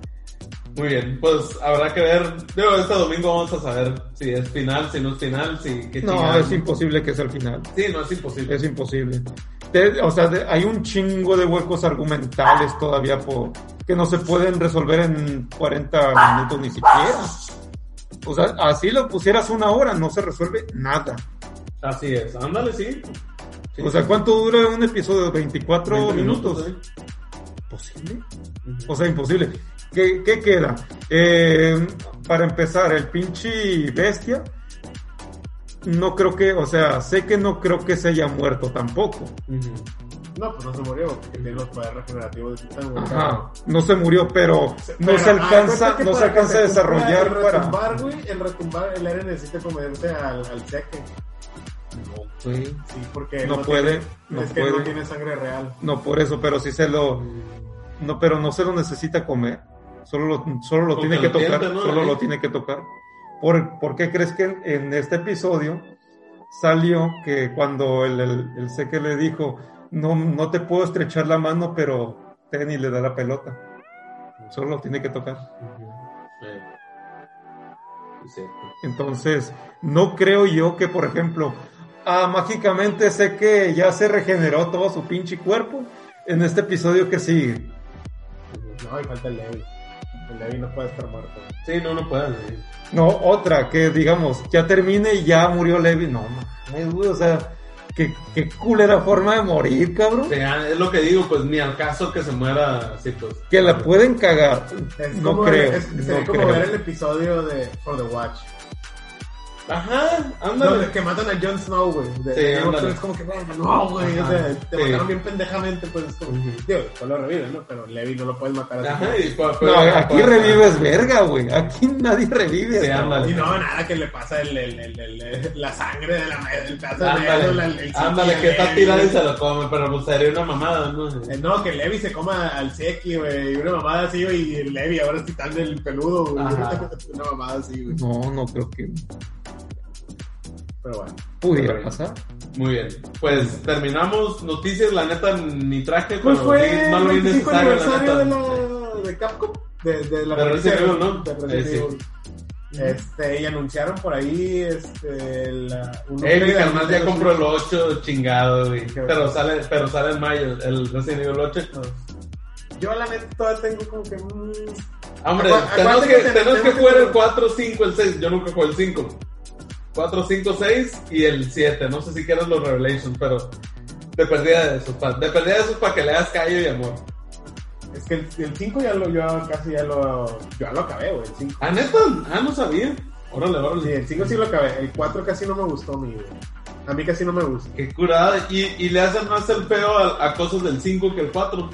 Speaker 3: Muy bien, pues habrá que ver. Digo, este domingo vamos a saber si es final, si no es final, si qué
Speaker 2: No,
Speaker 3: chingada.
Speaker 2: es imposible que sea el final.
Speaker 3: Sí, no es imposible.
Speaker 2: Es imposible. Te- o sea, de- hay un chingo de huecos argumentales todavía por, que no se pueden resolver en 40 minutos ni siquiera. O sea, así lo pusieras una hora, no se resuelve nada.
Speaker 3: Así es, ándale, sí. Sí.
Speaker 2: O sea, ¿cuánto dura un episodio? 24
Speaker 3: 20
Speaker 2: minutos.
Speaker 3: ¿eh?
Speaker 2: ¿Posible? O sea, imposible. ¿Qué, qué queda? Eh, para empezar, el pinche bestia. No creo que, o sea, sé que no creo que se haya muerto tampoco.
Speaker 4: No, pues no se murió porque tiene los poderes regenerativos de Titán.
Speaker 2: Ajá, no se murió, pero no
Speaker 4: Pero,
Speaker 2: se
Speaker 4: ah,
Speaker 2: alcanza, no se
Speaker 4: para
Speaker 2: alcanza a desarrollar
Speaker 4: el
Speaker 2: para.
Speaker 4: retumbar, güey, el retumbar, el Eren necesita comerse al, al seque.
Speaker 2: Sí,
Speaker 4: Sí, porque
Speaker 2: No puede,
Speaker 4: tiene-
Speaker 2: no
Speaker 4: es que
Speaker 2: puede.
Speaker 4: no tiene sangre real.
Speaker 2: No por eso, pero sí se lo, no, pero no se lo necesita comer. Solo lo, solo lo tiene
Speaker 3: que
Speaker 2: tocar,
Speaker 3: tiente, ¿no?
Speaker 2: solo lo tiene que tocar. ¿Por, por qué crees que en, en este episodio salió que cuando el, el, el Seque le dijo, no, no te puedo estrechar la mano, pero ten y le da la pelota? Solo lo tiene que tocar. Entonces, no creo yo que, por ejemplo, ah, mágicamente sé que ya se regeneró todo su pinche cuerpo en este episodio que sigue.
Speaker 4: No, y falta el. El Levi no puede estar muerto.
Speaker 3: Sí, no, no pueden. sí.
Speaker 2: No, otra, que digamos, ya termine y ya murió Levi. No, mames, güey, o sea, qué, qué culera forma de morir, cabrón.
Speaker 3: Ah, es lo que digo, pues ni al caso que se muera así, pues.
Speaker 2: Que la pueden cagar.
Speaker 4: Es
Speaker 2: No
Speaker 4: como,
Speaker 2: creo,
Speaker 4: es- sería
Speaker 2: no
Speaker 4: como
Speaker 2: creo.
Speaker 4: ver el episodio de For the Watch.
Speaker 3: Ajá, ándale.
Speaker 4: Que matan a Jon Snow, güey. De-
Speaker 3: Sí,
Speaker 4: de
Speaker 3: ándale.
Speaker 4: Es como que, "Verga, no, güey. o sea, te
Speaker 3: Sí.
Speaker 4: mataron bien pendejamente, pues. es como-. Digo, después lo reviven, ¿no? Pero Levi no lo puedes matar así.
Speaker 3: Ajá, y pa-
Speaker 2: No,
Speaker 3: pero-
Speaker 2: aquí revives verga, güey. Aquí nadie revive.
Speaker 3: Sí, ándale.
Speaker 4: Y no, nada que le pasa el, el, el, el- el- la sangre de la el pedazo de
Speaker 3: Ándale,
Speaker 4: dedo, la- el- el
Speaker 3: ándale,
Speaker 4: Seki
Speaker 3: que está tirado y se lo come, pero pues sería una mamada, ¿no?
Speaker 4: Eh, No, que Levi se coma al Seki, güey, y una mamada así, güey, y Levi ahora es titán del peludo, güey.
Speaker 3: Ajá. (laughs)
Speaker 4: Una mamada así, güey.
Speaker 2: No, no creo que
Speaker 4: Pero bueno.
Speaker 2: pudiera pasar.
Speaker 3: Muy bien. Pues terminamos noticias, la neta ni traje,
Speaker 4: Pues fue
Speaker 3: sí,
Speaker 4: el
Speaker 3: no lo vi
Speaker 4: 25
Speaker 3: necesario, la
Speaker 4: aniversario de, la, de Capcom, de, de la
Speaker 3: De Resident Evil, ¿no?
Speaker 4: de Resident
Speaker 3: Eh, sí.
Speaker 4: Evil. Este, y anunciaron por ahí, este, la, un
Speaker 3: Eh, mi
Speaker 4: upgrade
Speaker 3: carnal
Speaker 4: al
Speaker 3: ya compró el 8, chingado, güey. Pero
Speaker 4: bueno.
Speaker 3: sale, pero sale en mayo, el Resident Evil 8.
Speaker 4: Switch. Yo la neta todavía tengo como que... mm,
Speaker 3: Hombre, tenemos que,
Speaker 4: que
Speaker 3: tenemos que
Speaker 4: que
Speaker 3: jugar el
Speaker 4: jugar-
Speaker 3: 4, 5, el 6. Yo nunca jugué el 5. 4, 5, 6 y el 7. No sé si quieres los Revelations, pero dependía de eso. pa- Dependía de eso para que le das callo y amor.
Speaker 4: Es que el 5 ya lo, yo casi ya lo, yo ya lo acabé, güey, el 5.
Speaker 3: ¿Ah, neta? Ah, no sabía. Órale, órale.
Speaker 4: Sí, el 5 sí lo acabé, el 4 casi no me gustó mí, güey. A mí casi no me gusta.
Speaker 3: Qué curada. Y, y le hacen más el feo a, a cosas del 5 que el 4.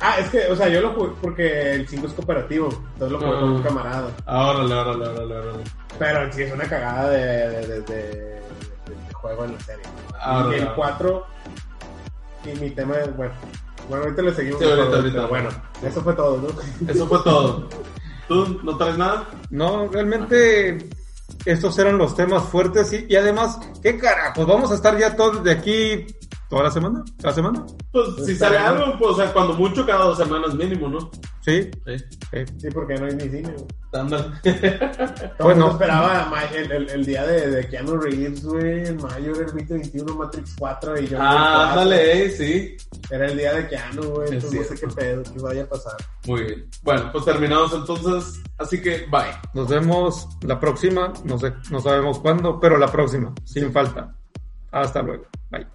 Speaker 4: Ah, es que, o sea, yo lo jugué porque el 5 es cooperativo, entonces lo jugué con un
Speaker 3: Ah.
Speaker 4: camarada.
Speaker 3: Ah, órale, órale, órale, órale.
Speaker 4: Pero sí es una cagada de, de, de, de- de juego en la serie.
Speaker 3: Ah,
Speaker 4: y el
Speaker 3: no.
Speaker 4: 4, y mi tema es, bueno, bueno, ahorita le seguimos.
Speaker 3: Sí, ahorita.
Speaker 4: bueno, eso fue todo, ¿no?
Speaker 3: Eso fue todo. ¿Tú no traes nada?
Speaker 2: No, realmente estos eran los temas fuertes y, y además, ¿qué carajos? Vamos a estar ya todos de aquí toda la semana, la semana,
Speaker 3: Pues si sale
Speaker 4: bien.
Speaker 3: algo, pues o sea, cuando mucho cada dos semanas mínimo, ¿no?
Speaker 2: sí,
Speaker 3: Sí.
Speaker 2: sí.
Speaker 4: Sí, porque no hay ni cine, güey.
Speaker 3: Ándale.
Speaker 4: El mundo esperaba el, el, el día de, de Keanu Reeves, güey, en mayo era el 2021, Matrix 4 y yo
Speaker 3: ah, ándale, eh, sí.
Speaker 4: Era el día de Keanu, güey,
Speaker 3: Es
Speaker 4: entonces no sé qué pedo, qué vaya a pasar.
Speaker 3: Muy bien. Bueno, pues terminamos entonces. Así que, bye.
Speaker 2: Nos vemos la próxima, no sé, no sabemos cuándo, pero la próxima, sin falta. Hasta luego. Bye.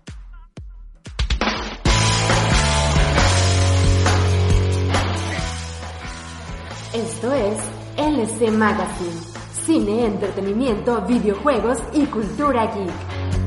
Speaker 1: Esto es LC Magazine. Cine, entretenimiento, videojuegos y cultura geek.